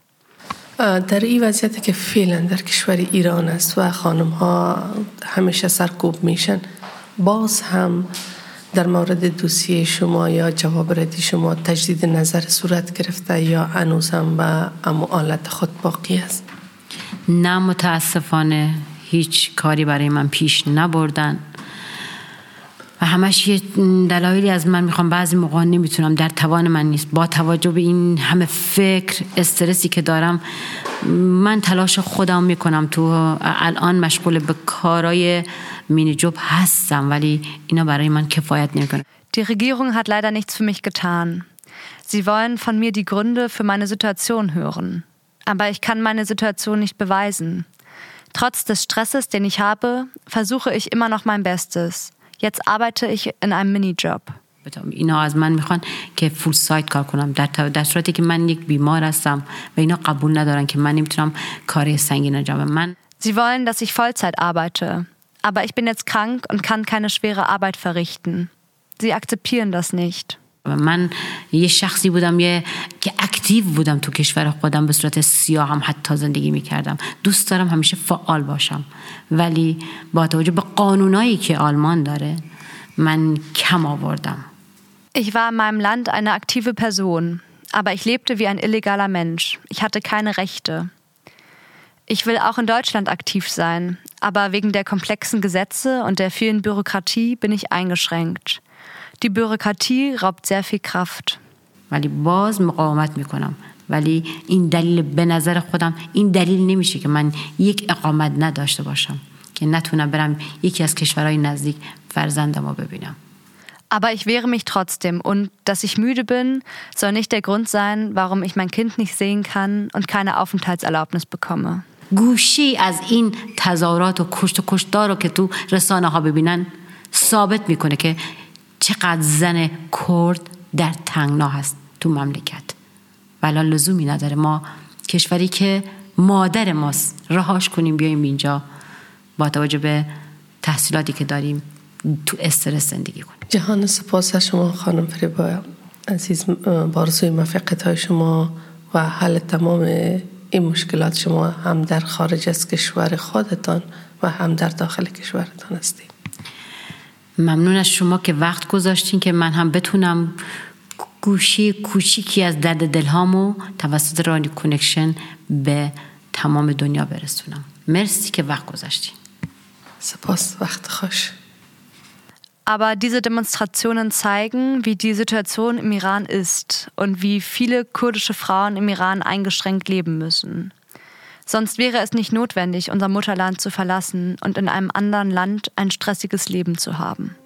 Speaker 7: در این وضعیتی که فعلا در کشور ایران است و خانم ها همیشه سرکوب میشن باز هم در مورد دوسیه شما یا جواب ردی شما تجدید نظر صورت گرفته یا هنوز هم به امو آلت خود باقی است
Speaker 8: نه متاسفانه هیچ کاری برای من پیش نبردن و همش یه دلایلی از من میخوام بعضی موقع نمیتونم در توان من نیست با توجه به این همه فکر استرسی که دارم من تلاش خودم میکنم تو الان مشغول به کارای مینی جوب هستم ولی اینا برای من کفایت نمیکنه
Speaker 9: Die Regierung hat leider nichts für mich getan. Sie wollen von mir die Gründe für meine Situation hören. Aber ich kann meine Situation nicht beweisen. Trotz des Stresses, den ich habe, versuche ich immer noch mein Bestes. Jetzt arbeite ich in einem Minijob.
Speaker 8: اینا از من میخوان که فول سایت کار کنم در, در صورتی که من یک بیمار هستم و اینا قبول ندارن که من نمیتونم کار سنگین انجام بدم. من
Speaker 9: Sie wollen, dass ich Vollzeit arbeite. Aber ich bin jetzt krank und kann keine schwere Arbeit verrichten. Sie akzeptieren das nicht.
Speaker 8: من یه شخصی بودم یه که اکتیو بودم تو کشور خودم به صورت سیاه هم حتی زندگی میکردم دوست دارم همیشه فعال باشم ولی با توجه به قانونایی که آلمان داره من کم آوردم
Speaker 9: Ich war in meinem Land eine aktive Person, aber ich lebte wie ein illegaler Mensch. Ich hatte keine Rechte. Ich will auch in Deutschland aktiv sein, aber wegen der komplexen Gesetze und der vielen Bürokratie bin ich eingeschränkt. Die Bürokratie raubt sehr viel Kraft.
Speaker 8: ولی باز مقاومت میکنم ولی این دلیل به نظر خودم این دلیل نمیشه که من یک اقامت نداشته باشم که نتونم برم یکی از کشورهای نزدیک فرزندم رو ببینم
Speaker 9: Aber ich wehre mich trotzdem und dass ich müde bin, soll nicht der Grund sein, warum ich mein Kind nicht sehen kann und keine Aufenthaltserlaubnis bekomme.
Speaker 8: گوشی از این تظاهرات و کشت و کشتار رو که تو رسانه ها ببینن ثابت میکنه که چقدر زن کرد در تنگنا هست تو مملکت. ولی لزومی نداره ما کشوری که مادر ماست رهاش کنیم بیایم اینجا با توجه به تحصیلاتی که داریم تو استرس زندگی کنیم.
Speaker 7: جهان سپاس شما خانم فریبا عزیز بارزوی موفقیت های شما و حل تمام این مشکلات شما هم در خارج از کشور خودتان و هم در داخل کشورتان هستید
Speaker 8: ممنون از شما که وقت گذاشتین که من هم بتونم گوشی کوچیکی از درد دلهامو توسط رادیو کنکشن به تمام دنیا برسونم مرسی که وقت گذاشتین
Speaker 7: سپاس وقت خوش
Speaker 9: Aber diese Demonstrationen zeigen, wie die Situation im Iran ist und wie viele kurdische Frauen im Iran eingeschränkt leben müssen. Sonst wäre es nicht notwendig, unser Mutterland zu verlassen und in einem anderen Land ein stressiges Leben zu haben.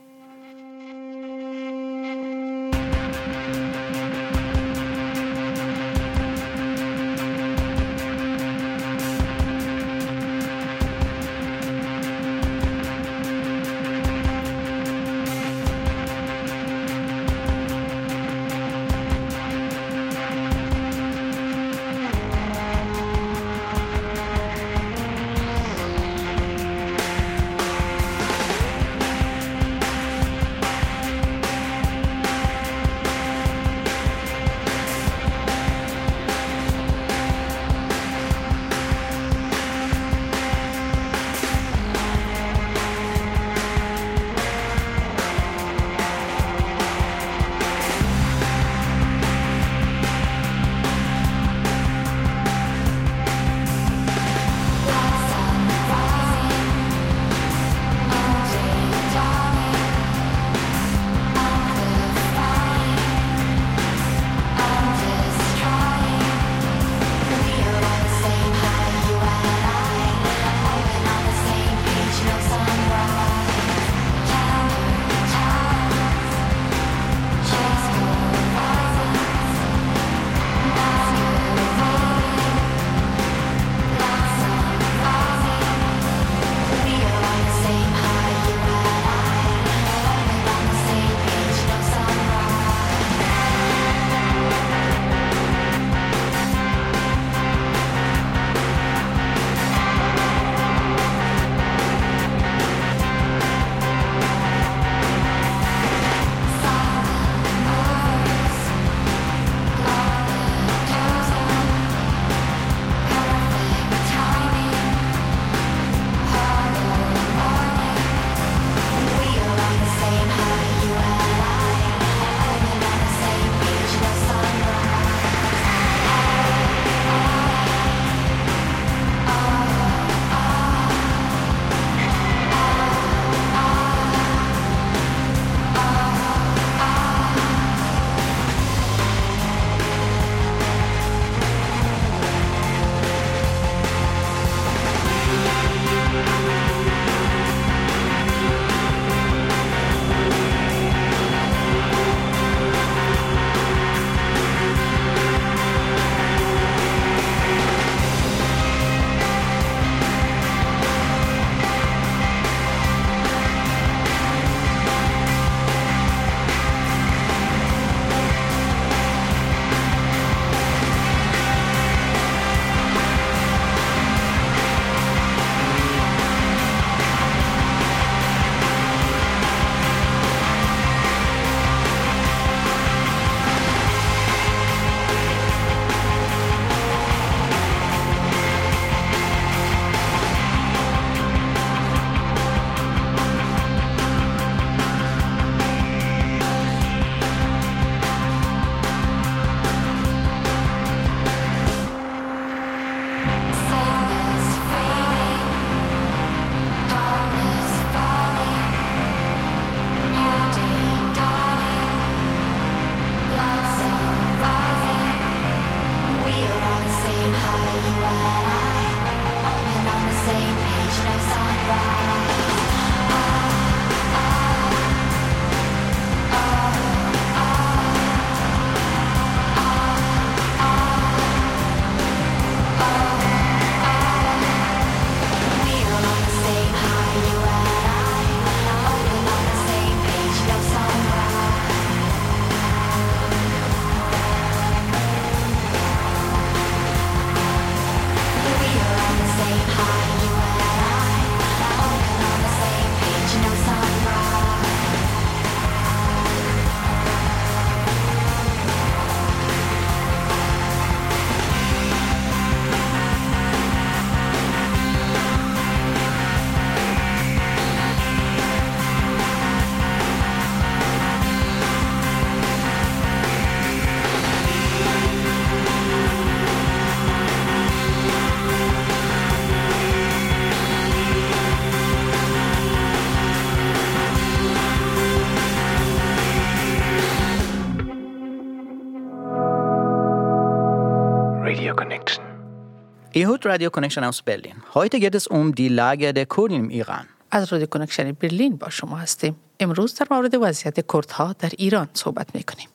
Speaker 3: Hört Radio Connection aus Berlin. Heute geht es um die Lage der Kurden im Iran.
Speaker 4: از رادیو کنکشن برلین با شما هستیم امروز در مورد وضعیت کردها در ایران صحبت می‌کنیم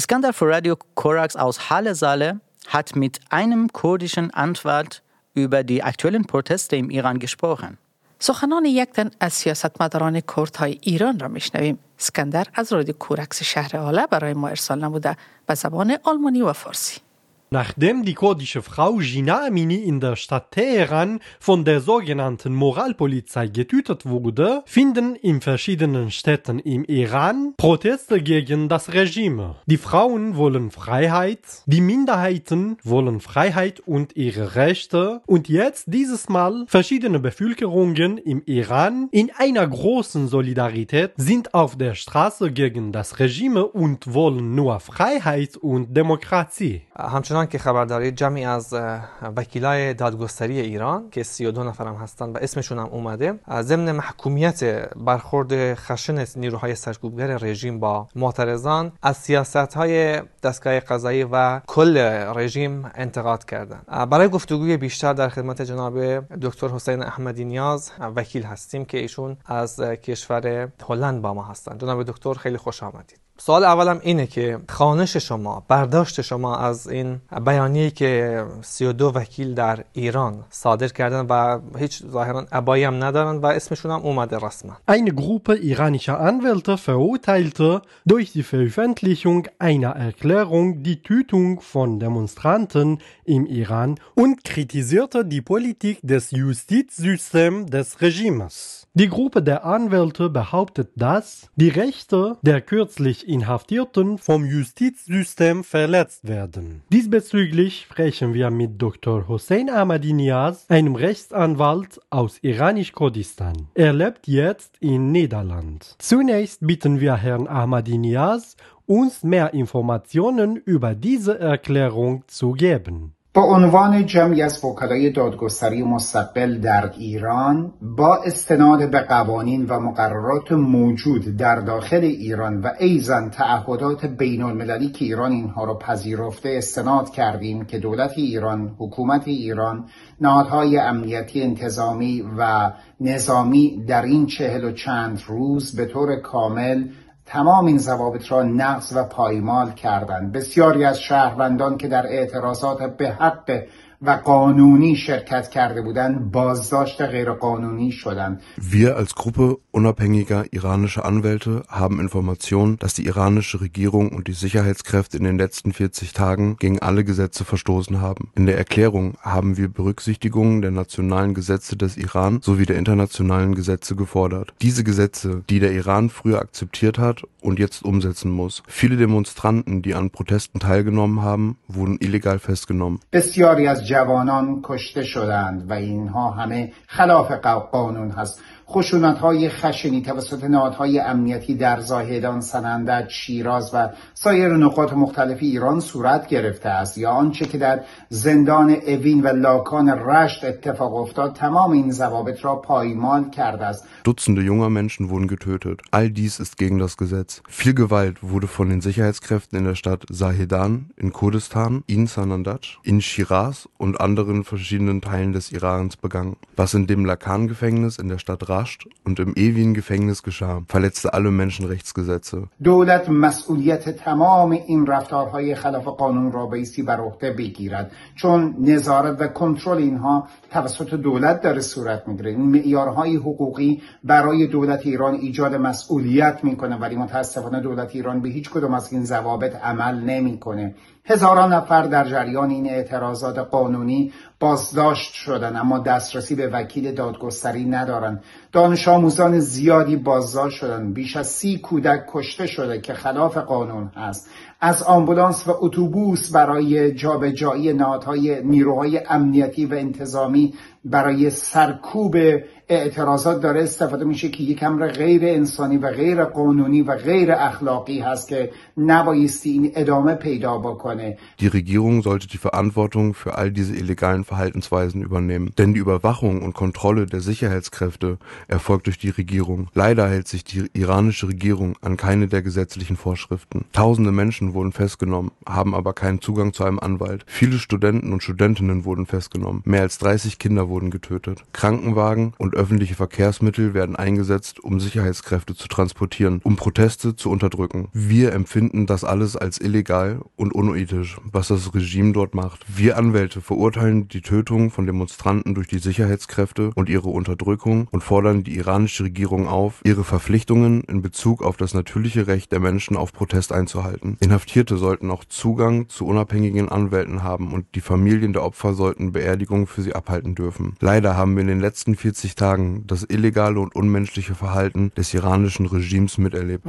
Speaker 3: Iskandar für Radio Korax aus Halle Saale hat mit einem kurdischen Anwalt über die aktuellen Proteste im Iran gesprochen.
Speaker 4: سخنان یک تن از سیاستمداران کردهای ایران را میشنویم اسکندر از رادیو کورکس شهر آله برای ما ارسال نموده به زبان آلمانی و فارسی
Speaker 10: Nachdem die kurdische Frau Gina Amini in der Stadt Teheran von der sogenannten Moralpolizei getötet wurde, finden in verschiedenen Städten im Iran Proteste gegen das Regime. Die Frauen wollen Freiheit, die Minderheiten wollen Freiheit und ihre Rechte und jetzt dieses Mal verschiedene Bevölkerungen im Iran in einer großen Solidarität sind auf der Straße gegen das Regime und wollen nur Freiheit und Demokratie.
Speaker 11: همچنان که خبر دارید جمعی از وکیلای دادگستری ایران که 32 نفرم هستن و اسمشون هم اومده ضمن محکومیت برخورد خشن نیروهای سرکوبگر رژیم با معترضان از سیاست های دستگاه قضایی و کل رژیم انتقاد کردند برای گفتگوی بیشتر در خدمت جناب دکتر حسین احمدی نیاز وکیل هستیم که ایشون از کشور هلند با ما هستند جناب دکتر خیلی خوش آمدید. سوال اولم اینه که خانش شما برداشت شما از این بیانیه‌ای که 32 وکیل در ایران صادر کردن و هیچ ظاهرا ابایی هم ندارن و اسمشون هم اومده رسما
Speaker 10: Eine Gruppe iranischer Anwälte verurteilte durch die Veröffentlichung einer Erklärung die Tötung von Demonstranten im Iran und kritisierte die Politik des Justizsystems des Regimes. Die Gruppe der Anwälte behauptet, dass die Rechte der kürzlich Inhaftierten vom Justizsystem verletzt werden. Diesbezüglich sprechen wir mit Dr. Hossein Ahmadinejad, einem Rechtsanwalt aus Iranisch-Kurdistan. Er lebt jetzt in Niederland. Zunächst bitten wir Herrn Ahmadinejad, uns mehr Informationen über diese Erklärung zu geben.
Speaker 12: با عنوان جمعی از وکلای دادگستری مستقل در ایران با استناد به قوانین و مقررات موجود در داخل ایران و ایزن تعهدات بین المللی که ایران اینها را پذیرفته استناد کردیم که دولت ایران، حکومت ایران، نهادهای امنیتی انتظامی و نظامی در این چهل و چند روز به طور کامل تمام این ضوابط را نقض و پایمال کردند. بسیاری از شهروندان که در اعتراضات به حق و قانونی شرکت کرده بودند بازداشت غیرقانونی شدند
Speaker 13: Wir als Gruppe unabhängiger iranischer Anwälte haben Informationen, dass die iranische Regierung und die Sicherheitskräfte in den letzten 40 Tagen gegen alle Gesetze verstoßen haben. In der Erklärung haben wir Berücksichtigungen der nationalen Gesetze des Iran sowie der internationalen Gesetze gefordert. Diese Gesetze, die der Iran früher akzeptiert hat und jetzt umsetzen muss. Viele Demonstranten, die an Protesten teilgenommen haben, wurden illegal festgenommen.
Speaker 12: بسیاری جوانان کشته شدند و اینها همه خلاف قانون هست. خشونت های خشنی توسط نهادهای امنیتی در زاهدان، سنندج، شیراز و سایر نقاط مختلف ایران صورت گرفته است یا آنچه که در زندان اوین و لاکان رشت اتفاق افتاد تمام این ضوابط را پایمال کرده است
Speaker 13: Dutzende junger Menschen wurden getötet. All dies ist gegen das Gesetz. Viel Gewalt wurde von den Sicherheitskräften in der Stadt Sahedan in Kurdistan, in Sanandaj, in Shiraz und anderen verschiedenen Teilen des Irans begangen. Was in dem Lakan-Gefängnis in der Stadt Rasht und im Evin-Gefängnis geschah, verletzte alle Menschenrechtsgesetze.
Speaker 12: دولت مسئولیت تمام این رفتارهای خلاف قانون را بایستی بر بگیرد. چون نظارت و کنترل اینها توسط دولت داره صورت می‌گیره. این معیارهای حقوقی برای دولت ایران ایجاد مسئولیت می‌کنه ولی متاسفانه دولت ایران به هیچ کدوم از این ضوابط عمل نمی‌کنه. هزاران نفر در جریان این اعتراضات قانونی بازداشت شدن اما دسترسی به وکیل دادگستری ندارند دانش آموزان زیادی بازداشت شدن. بیش از سی کودک کشته شده که خلاف قانون هست. از آمبولانس و اتوبوس برای جابجایی نهادهای نیروهای امنیتی و انتظامی برای سرکوب اعتراضات داره. استفاده میشه که یک امر غیر انسانی و غیر قانونی و غیر اخلاقی هست که نبایستی این ادامه پیدا بکنه.
Speaker 13: Die Regierung sollte die Verantwortung für all diese illegalen Verhaltensweisen übernehmen. Denn die Überwachung und Kontrolle der Sicherheitskräfte erfolgt durch die Regierung. Leider hält sich die iranische Regierung an keine der gesetzlichen Vorschriften. Tausende Menschen wurden festgenommen, haben aber keinen Zugang zu einem Anwalt. Viele Studenten und Studentinnen wurden festgenommen. Mehr als 30 Kinder wurden getötet. Krankenwagen und öffentliche Verkehrsmittel werden eingesetzt, um Sicherheitskräfte zu transportieren, um Proteste zu unterdrücken. Wir empfinden das alles als illegal und unethisch, was das Regime dort macht. Wir Anwälte verurteilen die Tötung von Demonstranten durch die Sicherheitskräfte und ihre Unterdrückung und fordern die iranische Regierung auf, ihre Verpflichtungen in Bezug auf das natürliche Recht der Menschen auf Protest einzuhalten. Inhaftierte sollten auch Zugang zu unabhängigen Anwälten haben und die Familien der Opfer sollten Beerdigungen für sie abhalten dürfen. Leider haben wir in den letzten 40 Tagen das illegale und unmenschliche Verhalten des iranischen Regimes miterlebt.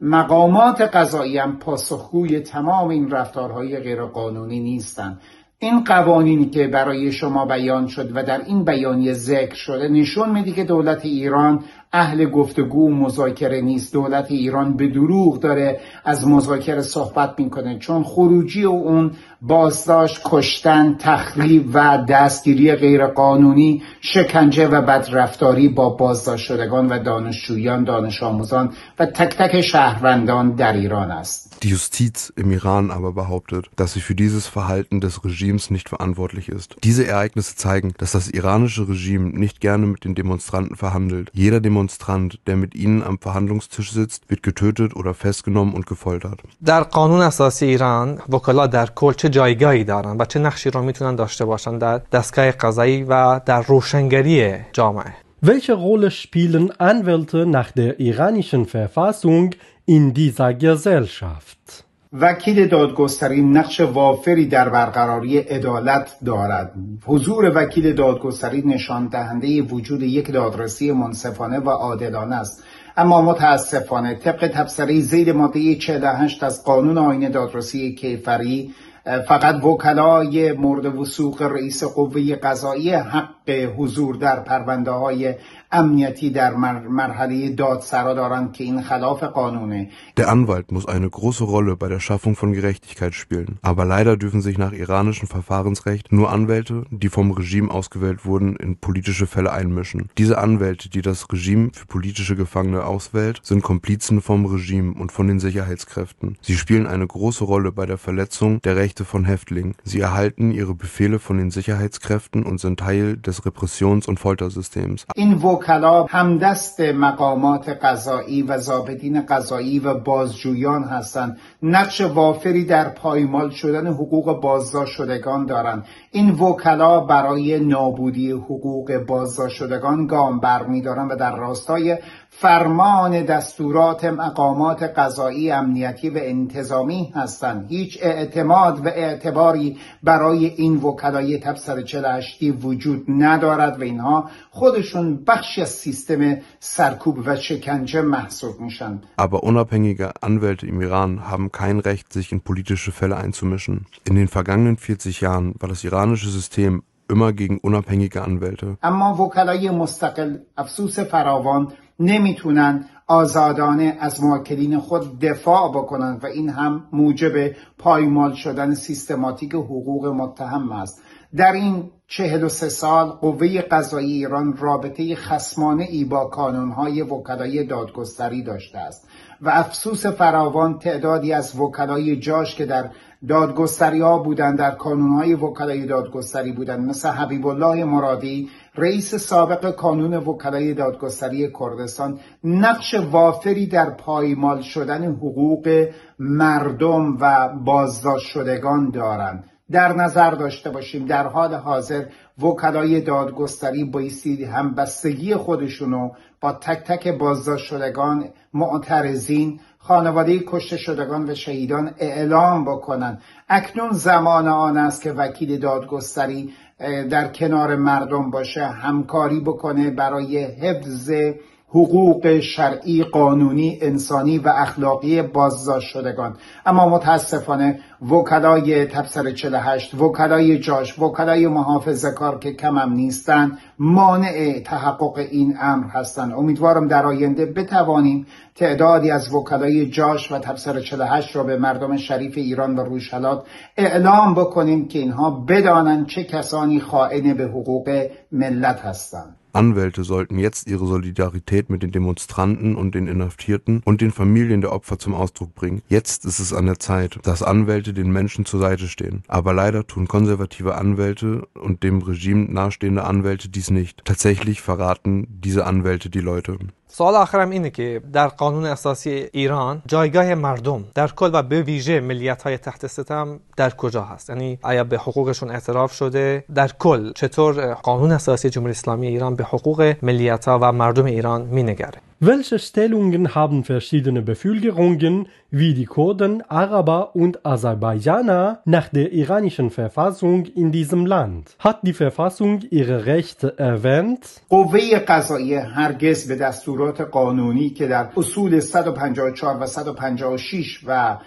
Speaker 12: مقامات قضایی هم پاسخگوی تمام این رفتارهای غیرقانونی نیستند این قوانینی که برای شما بیان شد و در این بیانیه ذکر شده نشون میده که دولت ایران اهل گفتگو و مذاکره نیست. دولت ایران به دروغ داره از مذاکره صحبت می‌کنه چون خروجی و اون بازداشت کشتن تخریب و دستگیری غیرقانونی شکنجه و بدرفتاری با بازداشت شدگان و دانشجویان دانش آموزان و تک تک شهروندان در ایران است.
Speaker 13: Die Justiz im Iran aber behauptet, dass sie für dieses Verhalten des Regimes nicht verantwortlich ist. Diese Ereignisse zeigen, dass das iranische Regime nicht gerne mit den Demonstranten verhandelt. Jeder Demonstrant, der mit ihnen am Verhandlungstisch sitzt, wird getötet oder festgenommen und gefoltert.
Speaker 11: در قانون اساسی ایران وکلا در کل چه جایگاهی دارن و چه نقشی رو میتونن داشته باشن در دستگاه قضایی و در روشنگری جامعه
Speaker 10: Welche Rolle spielen Anwälte nach der iranischen Verfassung in dieser Gesellschaft?
Speaker 12: وکیل دادگستری نقش وافری در برقراری عدالت دارد حضور وکیل دادگستری نشان دهنده وجود یک دادرسی منصفانه و عادلانه است اما متاسفانه طبق تبصره زیر ماده 48 از قانون آین دادرسی کیفری فقط وکلای مورد وسوق رئیس قوه قضایی حق حضور در پرونده های امنیتی در مرحله دادسرا دارند که این خلاف قانونه.
Speaker 13: Der Anwalt muss eine große Rolle bei der Schaffung von Gerechtigkeit spielen. Aber leider dürfen sich nach iranischem Verfahrensrecht nur Anwälte, die vom Regime ausgewählt wurden, in politische Fälle einmischen. Diese Anwälte, die das Regime für politische Gefangene auswählt, sind Komplizen vom Regime und von den Sicherheitskräften. Sie spielen eine große Rolle bei der Verletzung der Rechte von Häftlingen. Sie erhalten ihre Befehle von den Sicherheitskräften und sind Teil des Repressions- und Foltersystems.
Speaker 12: In وکلا همدست مقامات قضایی و ضابطین قضایی و بازجویان هستند. نقش وافری در پایمال شدن حقوق بازداشت شدگان دارند. این وکلا برای نابودی حقوق بازداشت شدگان گام برمیدارند و در راستای فرمان دستورات مقامات قضایی امنیتی و انتظامی هستند. هیچ اعتماد و اعتباری برای این وکلای تبصره 48 وجود ندارد و اینها خودشون بخشی از سیستم سرکوب و شکنجه محسوب میشن
Speaker 13: Aber unabhängige Anwälte im Iran haben kein Recht, sich in politische Fälle einzumischen. In den vergangenen 40 Jahren war das iranische System immer gegen unabhängige Anwälte.
Speaker 12: اما وکلای مستقل افسوس فراوان نمی‌تونن آزادانه از موکلین خود دفاع بکنند و این هم موجب پایمال شدن سیستماتیک حقوق متهم است در این 43 سال قوه قضایی ایران رابطه خسمانه ای با کانونهای وکلای دادگستری داشته است و افسوس فراوان تعدادی از وکلای جاش که در دادگستری ها بودند در کانون های وکلای دادگستری بودند مثل حبیب الله مرادی رئیس سابق کانون وکلای دادگستری کردستان نقش وافری در پایمال شدن حقوق مردم و بازداشت شدگان دارند. در نظر داشته باشیم. در حال حاضر وکلای دادگستری بایستی همبستگی خودشونو با تک تک بازداشت شدگان معترضین خانواده کشته شدگان و شهیدان اعلام بکنند اکنون زمان آن است که وکیل دادگستری در کنار مردم باشه همکاری بکنه برای حفظ حقوق شرعی قانونی انسانی و اخلاقی بازداشت شدگان. اما متاسفانه وکلای تبصر 48 وکلای جاش وکلای محافظه کار که کمم نیستن مانع تحقق این امر هستند. امیدوارم در آینده بتوانیم تعدادی از وکلای جاش و تبصر 48 را به مردم شریف ایران و روشلات اعلام بکنیم که اینها بدانند چه کسانی خائن به حقوق ملت هستند.
Speaker 13: Anwälte sollten jetzt ihre Solidarität mit den Demonstranten und den Inhaftierten und den Familien der Opfer zum Ausdruck bringen. Jetzt ist es an der Zeit, dass Anwälte den Menschen zur Seite stehen. Aber leider tun konservative Anwälte und dem Regime nahestehende Anwälte dies nicht. Tatsächlich verraten diese Anwälte die Leute.
Speaker 11: سوال آخرم اینه که در قانون اساسی ایران جایگاه مردم در کل و به ویژه ملیت های تحت ستم در کجا هست؟ یعنی آیا به حقوقشون اعتراف شده؟ در کل چطور قانون اساسی جمهوری اسلامی ایران به حقوق ملیت ها و مردم ایران مینگره؟
Speaker 10: Welche Stellungen haben verschiedene Bevölkerungen wie die Kurden, Araber und Aserbaidschaner nach der iranischen Verfassung in diesem Land? Hat die Verfassung ihre Rechte erwähnt?
Speaker 12: قوه قضاییه هرگز به دستورات قانونی که در اصول 154 و 156 و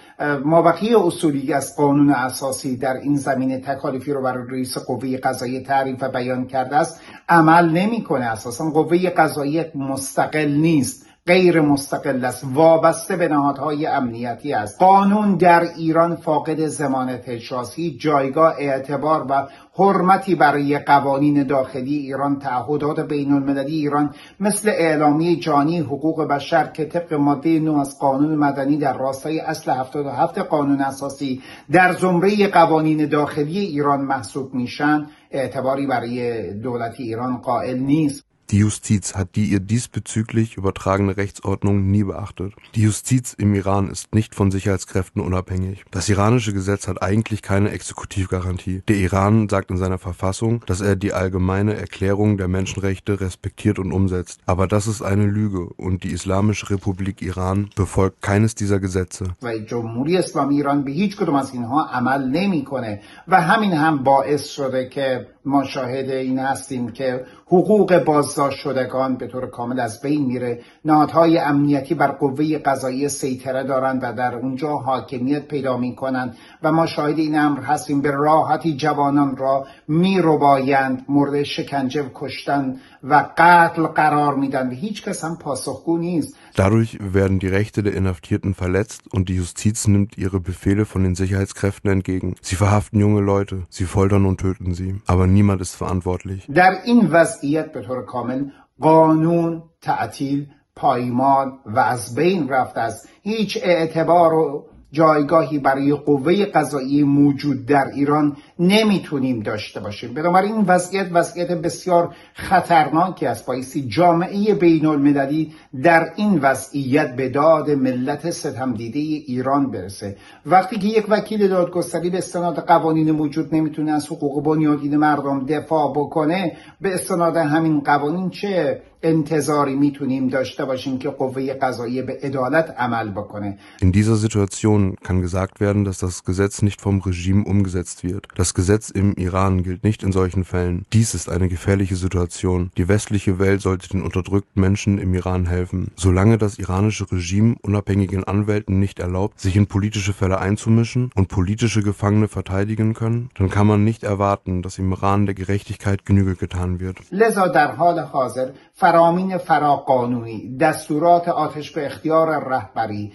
Speaker 12: مابقی اصولی از قانون اساسی در این زمینه تکالیفی رو برای رئیس قوه قضاییه تعریف و بیان کرده است عمل نمی‌کنه. اساسا قوه قضاییه مستقل نیست. غیر مستقل است. وابسته به نهادهای امنیتی است. قانون در ایران فاقد زمانت اجرایی جایگاه اعتبار و حرمتی برای قوانین داخلی ایران تعهدات بین المللی ایران مثل اعلامیه جانی حقوق بشر که طبق ماده 9 از قانون مدنی در راستای اصل 77 قانون اساسی در زمره قوانین داخلی ایران محسوب میشن. اعتباری برای دولت ایران قائل نیست.
Speaker 13: Die Justiz hat die ihr diesbezüglich übertragene Rechtsordnung nie beachtet. Die Justiz im Iran ist nicht von Sicherheitskräften unabhängig. Das iranische Gesetz hat eigentlich keine Exekutivgarantie. Der Iran sagt in seiner Verfassung, dass er die allgemeine Erklärung der Menschenrechte respektiert und umsetzt. Aber das ist eine Lüge und die Islamische Republik Iran befolgt keines dieser Gesetze.
Speaker 12: و جمهوری اسلامی ایران به هیچ کدوم از اینها عمل نمیکنه و همین هم باعث شده که ما شاهد این هستیم که حقوق بازداشت شدگان به طور کامل از بین میره. نهادهای امنیتی بر قوه قضایی سیطره دارند و در اونجا حاکمیت پیدا می‌کنند و ما شاهد این امر هستیم. به راحتی جوانان را میربایند مورد شکنجه و کشتن و قتل قرار میدن و هیچ کس هم پاسخگو نیست.
Speaker 13: Dadurch werden die Rechte der Inhaftierten verletzt und die Justiz nimmt ihre Befehle von den Sicherheitskräften entgegen. Sie verhaften junge Leute, sie foltern und töten sie. Aber niemand ist verantwortlich.
Speaker 12: در این وضعیت به طور کامل قانون تعطیل پایمال و از بین رفته است هیچ اعتبار و جایگاهی برای قوه قضایی موجود در ایران نمی‌تونیم داشته باشیم. بنابراین این وضعیت وضعیت بسیار خطرناکی است. بایستی جامعه بین المللی در این وضعیت به داد ملت ستم دیده ایران برسه. وقتی که یک وکیل دادگستری به استناد قوانین موجود نمی‌تونه از حقوق بنیادین مردم دفاع بکنه به استناد همین قوانین چه انتظاری میتونیم داشته باشیم که قوه قضاییه به عدالت عمل بکنه
Speaker 13: In dieser Situation kann gesagt werden, dass das Gesetz nicht vom Regime umgesetzt wird. Das Gesetz im Iran gilt nicht in solchen Fällen. Dies ist eine gefährliche Situation. Die westliche Welt sollte den unterdrückten Menschen im Iran helfen. Solange das iranische Regime unabhängigen Anwälten nicht erlaubt, sich in politische Fälle einzumischen und politische Gefangene verteidigen können, dann kann man nicht erwarten, dass im Iran der Gerechtigkeit Genüge getan wird.
Speaker 12: لذا در حال حاضر فرامین فراقانونی دستورات آتش به اختیار رهبری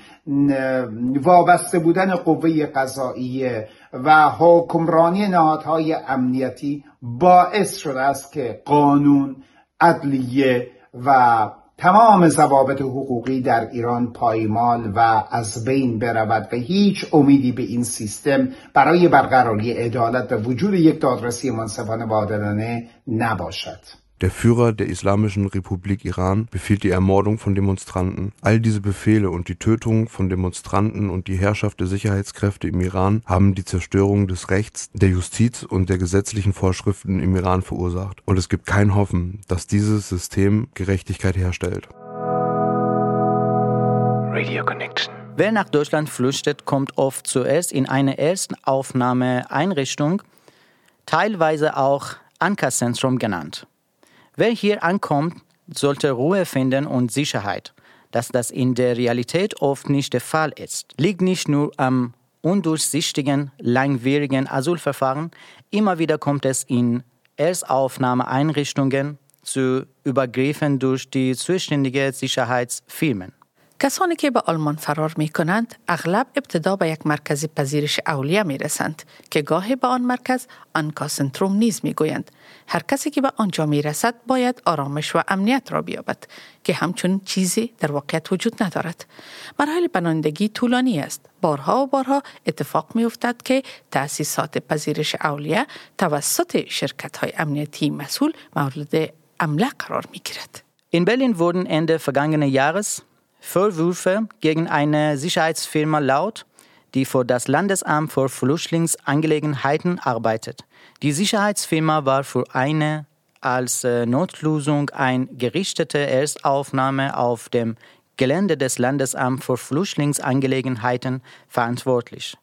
Speaker 12: وابسته بودن قوه قضاییه و حکمرانی نهادهای امنیتی باعث شده است که قانون عدلیه و تمام ضوابط حقوقی در ایران پایمال و از بین برود و هیچ امیدی به این سیستم برای برقراری عدالت و وجود یک دادرسی منصفانه و عادلانه نباشد.
Speaker 13: Der Führer der Islamischen Republik Iran befiehlt die Ermordung von Demonstranten. All diese Befehle und die Tötung von Demonstranten und die Herrschaft der Sicherheitskräfte im Iran haben die Zerstörung des Rechts, der Justiz und der gesetzlichen Vorschriften im Iran verursacht. Und es gibt kein Hoffen, dass dieses System Gerechtigkeit herstellt.
Speaker 3: Radio Connection. Wer nach Deutschland flüchtet, kommt oft zuerst in eine Erstaufnahmeeinrichtung, teilweise auch Ankerzentrum genannt. Wer hier ankommt, sollte Ruhe finden und Sicherheit. Dass das in der Realität oft nicht der Fall ist, liegt nicht nur am undurchsichtigen, langwierigen Asylverfahren. Immer wieder kommt es in Erstaufnahmeeinrichtungen zu Übergriffen durch die zuständigen Sicherheitsfirmen.
Speaker 4: کسانی که به آلمان فرار می کنند اغلب ابتدا به یک مرکز پذیرش اولیه می رسند که گاهی به آن مرکز آنکا سنتروم نیز می گویند. هر کسی که به آنجا می رسد باید آرامش و امنیت را بیابد که همچون چیزی در واقعیت وجود ندارد. مراحل پناهندگی طولانی است. بارها و بارها اتفاق می افتد که تأسیسات پذیرش اولیه توسط شرکت های امنیتی مسئول مورد عمله قرار می گیرد.
Speaker 3: In Berlin wurden Ende vergangenen Jahres Vorwürfe gegen eine Sicherheitsfirma laut, die für das Landesamt für Flüchtlingsangelegenheiten arbeitet. Die Sicherheitsfirma war für eine als äh, Notlösung eingerichtete Erstaufnahme auf dem Gelände des Landesamts für Flüchtlingsangelegenheiten verantwortlich.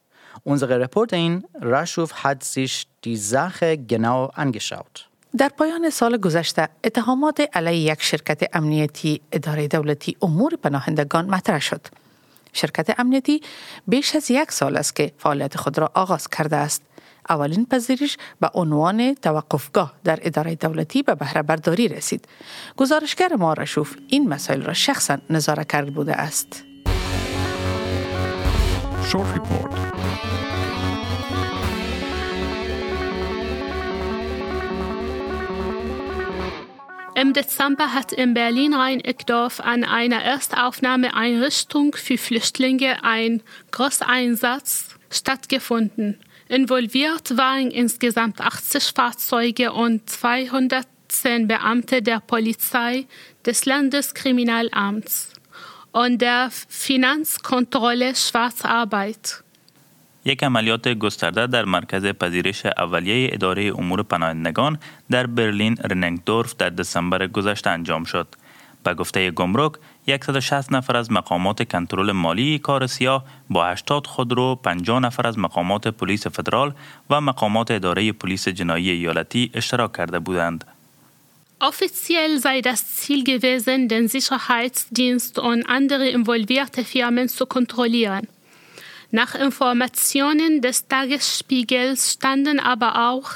Speaker 3: Unsere Reporterin Rashuf hat sich die Sache genau angeschaut.
Speaker 4: در پایان سال گذشته اتهامات علیه یک شرکت امنیتی اداره دولتی امور پناهندگان مطرح شد. شرکت امنیتی بیش از یک سال است که فعالیت خود را آغاز کرده است. اولین پذیرش به عنوان توقفگاه در اداره دولتی به بهره برداری رسید. گزارشگر ما رشوف این مسائل را شخصا نظاره کرده بوده است.
Speaker 1: Short Report.
Speaker 14: Im Dezember hat in Berlin-Rhein-Eckdorf an einer Erstaufnahmeeinrichtung für Flüchtlinge ein Großeinsatz stattgefunden. Involviert waren insgesamt 80 Fahrzeuge und 210 Beamte der Polizei, des Landeskriminalamts und der Finanzkontrolle Schwarzarbeit.
Speaker 15: یک عملیات گسترده در مرکز پذیرش اولیه اداره امور پناهندگان در برلین رننگدورف در دسامبر گذشته انجام شد. به گفته گمرک 160 نفر از مقامات کنترل مالی کار سیاه با 80 خودرو 50 نفر از مقامات پلیس فدرال و مقامات اداره پلیس جنایی ایالتی اشتراک کرده بودند.
Speaker 14: Offiziell sei das Ziel gewesen, den Sicherheitsdienst und andere involvierte Firmen zu kontrollieren. Nach Informationen des Tagesspiegels standen aber auch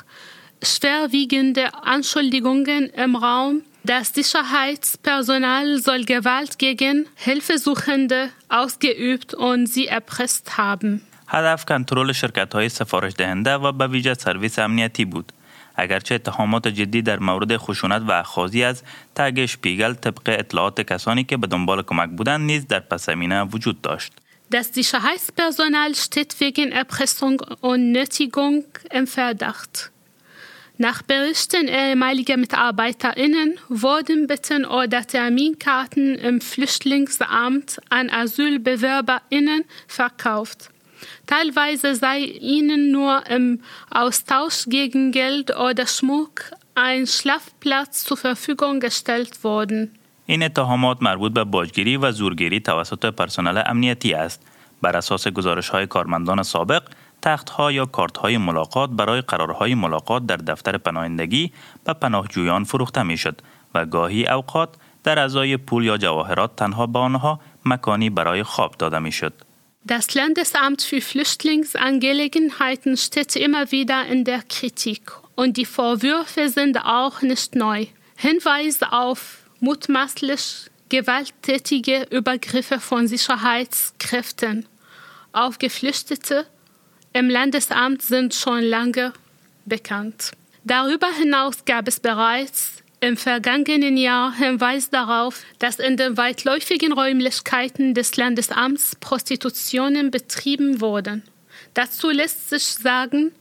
Speaker 14: schwerwiegende Anschuldigungen im Raum. Das Sicherheitspersonal soll Gewalt gegen Hilfesuchende ausgeübt und sie erpresst haben.
Speaker 15: هدف کنترل شرکت های سفارش دهنده و به ویژه سرویس امنیتی بود. اگرچه اتهامات جدی در مورد خشونت و اخاذی از تگ شپیگل طبق اطلاعات کسانی که به دنبال کمک بودند نیز در پس زمینه وجود داشت.
Speaker 14: Das Sicherheitspersonal steht wegen Erpressung und Nötigung im Verdacht. Nach Berichten ehemaliger MitarbeiterInnen wurden Bitten oder Terminkarten im Flüchtlingsamt an AsylbewerberInnen verkauft. Teilweise sei ihnen nur im Austausch gegen Geld oder Schmuck ein Schlafplatz zur Verfügung gestellt worden.
Speaker 15: این اتهامات مربوط به باجگیری و زورگیری توسط پرسنل امنیتی است. بر اساس گزارش های کارمندان سابق، تخت ها یا کارت های ملاقات برای قرارهای ملاقات در دفتر پناهندگی به پناهجویان فروخته می شد و گاهی اوقات در ازای پول یا جواهرات تنها به آنها مکانی برای خواب داده می شد.
Speaker 14: Das Landesamt für Flüchtlingsangelegenheiten steht immer wieder in der Kritik und die Vorwürfe sind auch nicht neu. Hinweise auf mutmaßlich gewalttätige Übergriffe von Sicherheitskräften auf Geflüchtete im Landesamt sind schon lange bekannt. Darüber hinaus gab es bereits im vergangenen Jahr Hinweis darauf, dass in den weitläufigen Räumlichkeiten des Landesamts Prostitutionen betrieben wurden. Dazu lässt sich sagen,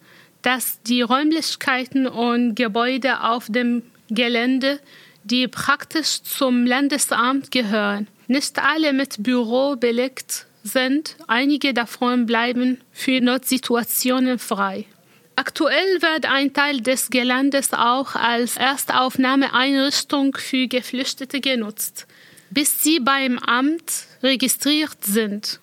Speaker 14: dass die Räumlichkeiten und Gebäude auf dem Gelände die praktisch zum Landesamt gehören. Nicht alle mit Büro belegt sind, einige davon bleiben für Notsituationen frei. Aktuell wird ein Teil des Geländes auch als Erstaufnahmeeinrichtung für Geflüchtete genutzt, bis sie beim Amt registriert sind.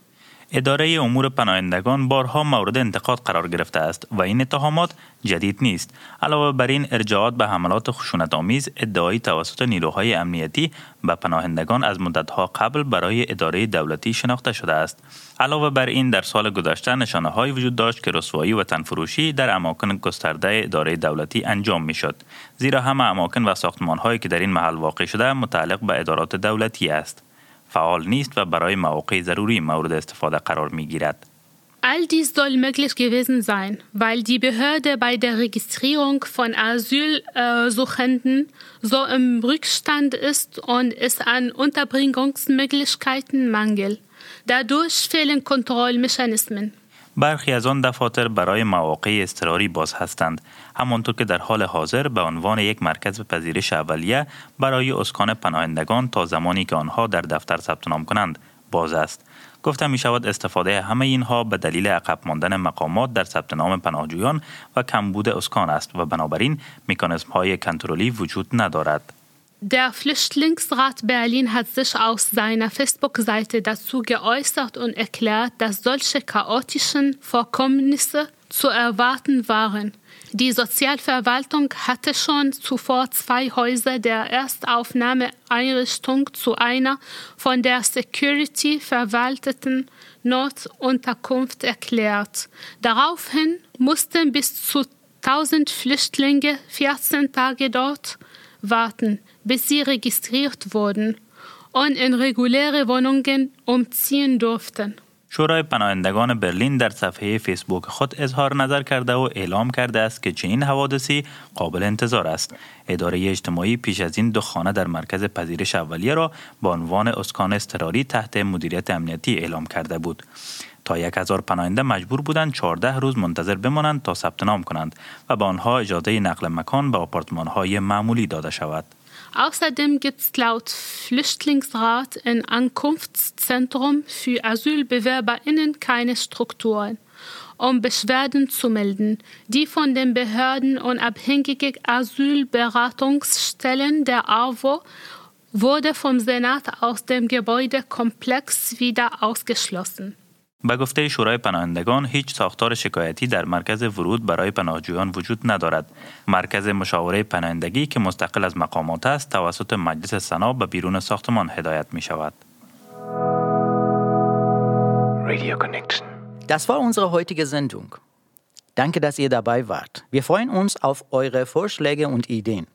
Speaker 15: اداره امور پناهندگان بارها مورد انتقاد قرار گرفته است و این اتهامات جدید نیست. علاوه بر این ارجاعات به حملات خشونت آمیز ادعایی توسط نیروهای امنیتی به پناهندگان از مدتها قبل برای اداره دولتی شناخته شده است. علاوه بر این در سال گذشته نشانه های وجود داشت که رسوایی و تنفروشی در اماکن گسترده اداره دولتی انجام می شد زیرا همه اماکن و ساختمان هایی که در این محل واقع شده متعلق به ادارات دولتی است. فعال نیست و برای مواقع ضروری مورد استفاده قرار می گیرد.
Speaker 14: All dies soll möglich gewesen sein, weil die Behörde bei der Registrierung von Asylsuchenden so im Rückstand ist und es an Unterbringungsmöglichkeiten mangelt. Dadurch fehlen Kontrollmechanismen.
Speaker 15: برخی از آن دفاتر برای مواقع اضطراری باز هستند همانطور که در حال حاضر به عنوان یک مرکز پذیرش اولیه برای اسکان پناهندگان تا زمانی که آنها در دفتر ثبت نام کنند باز است گفته می شود استفاده همه اینها به دلیل عقب ماندن مقامات در ثبت نام پناهجویان و کمبود اسکان است و بنابراین مکانیزم های کنترلی وجود ندارد
Speaker 14: Der Flüchtlingsrat Berlin hat sich auf seiner Facebook-Seite dazu geäußert und erklärt, dass solche chaotischen Vorkommnisse zu erwarten waren. Die Sozialverwaltung hatte schon zuvor zwei Häuser der Erstaufnahmeeinrichtung zu einer von der Security verwalteten Notunterkunft erklärt. Daraufhin mussten bis zu 1000 Flüchtlinge 14 Tage dort warten, bis sie registriert wurden und in reguläre Wohnungen umziehen durften.
Speaker 15: شورای پناهندگان برلین در صفحه فیسبوک خود اظهار نظر کرده و اعلام کرده است که چنین حوادثی قابل انتظار است. اداره اجتماعی پیش از این دو خانه در مرکز پذیرش اولیه را به عنوان اسکان اضطراری تحت مدیریت امنیتی اعلام کرده بود. تا یک هزار پناهنده مجبور بودند 14 روز منتظر بمانند تا ثبت نام کنند و به آنها اجازه نقل مکان به آپارتمان های معمولی داده شود.
Speaker 14: Außerdem gibt es laut Flüchtlingsrat in Ankunftszentrum für AsylbewerberInnen keine Strukturen, um Beschwerden zu melden. Die von den Behörden unabhängige Asylberatungsstellen der AWO wurde vom Senat aus dem Gebäudekomplex wieder ausgeschlossen.
Speaker 15: به گفته شورای پناهندگان هیچ ساختار شکایتی در مرکز ورود برای پناهجویان وجود ندارد. مرکز مشاوره پناهندگی که مستقل از مقامات است توسط مجلس سنا به بیرون ساختمان هدایت می شود.
Speaker 3: Radio Connection. Das war unsere heutige Sendung. Danke, dass ihr dabei wart. Wir freuen uns auf eure Vorschläge und Ideen.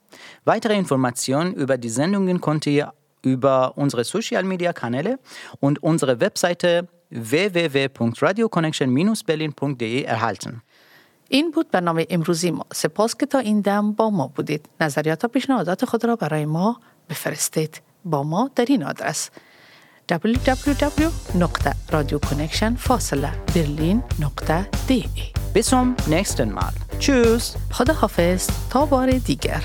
Speaker 3: Weitere Informationen über die Sendungen könnt ihr über unsere Social Media Kanäle und unsere Webseite www.radioconnection-berlin.de erhalten.
Speaker 4: این بود برنامه امروزی ما سپاس که تا این دم با ما بودید نظریات و پیشنهادات خود را برای ما بفرستید با ما در این آدرس www.radioconnection فاصله berlin.de
Speaker 3: Bis zum nächsten Mal. Tschüss.
Speaker 4: خدا حافظ تا بار دیگر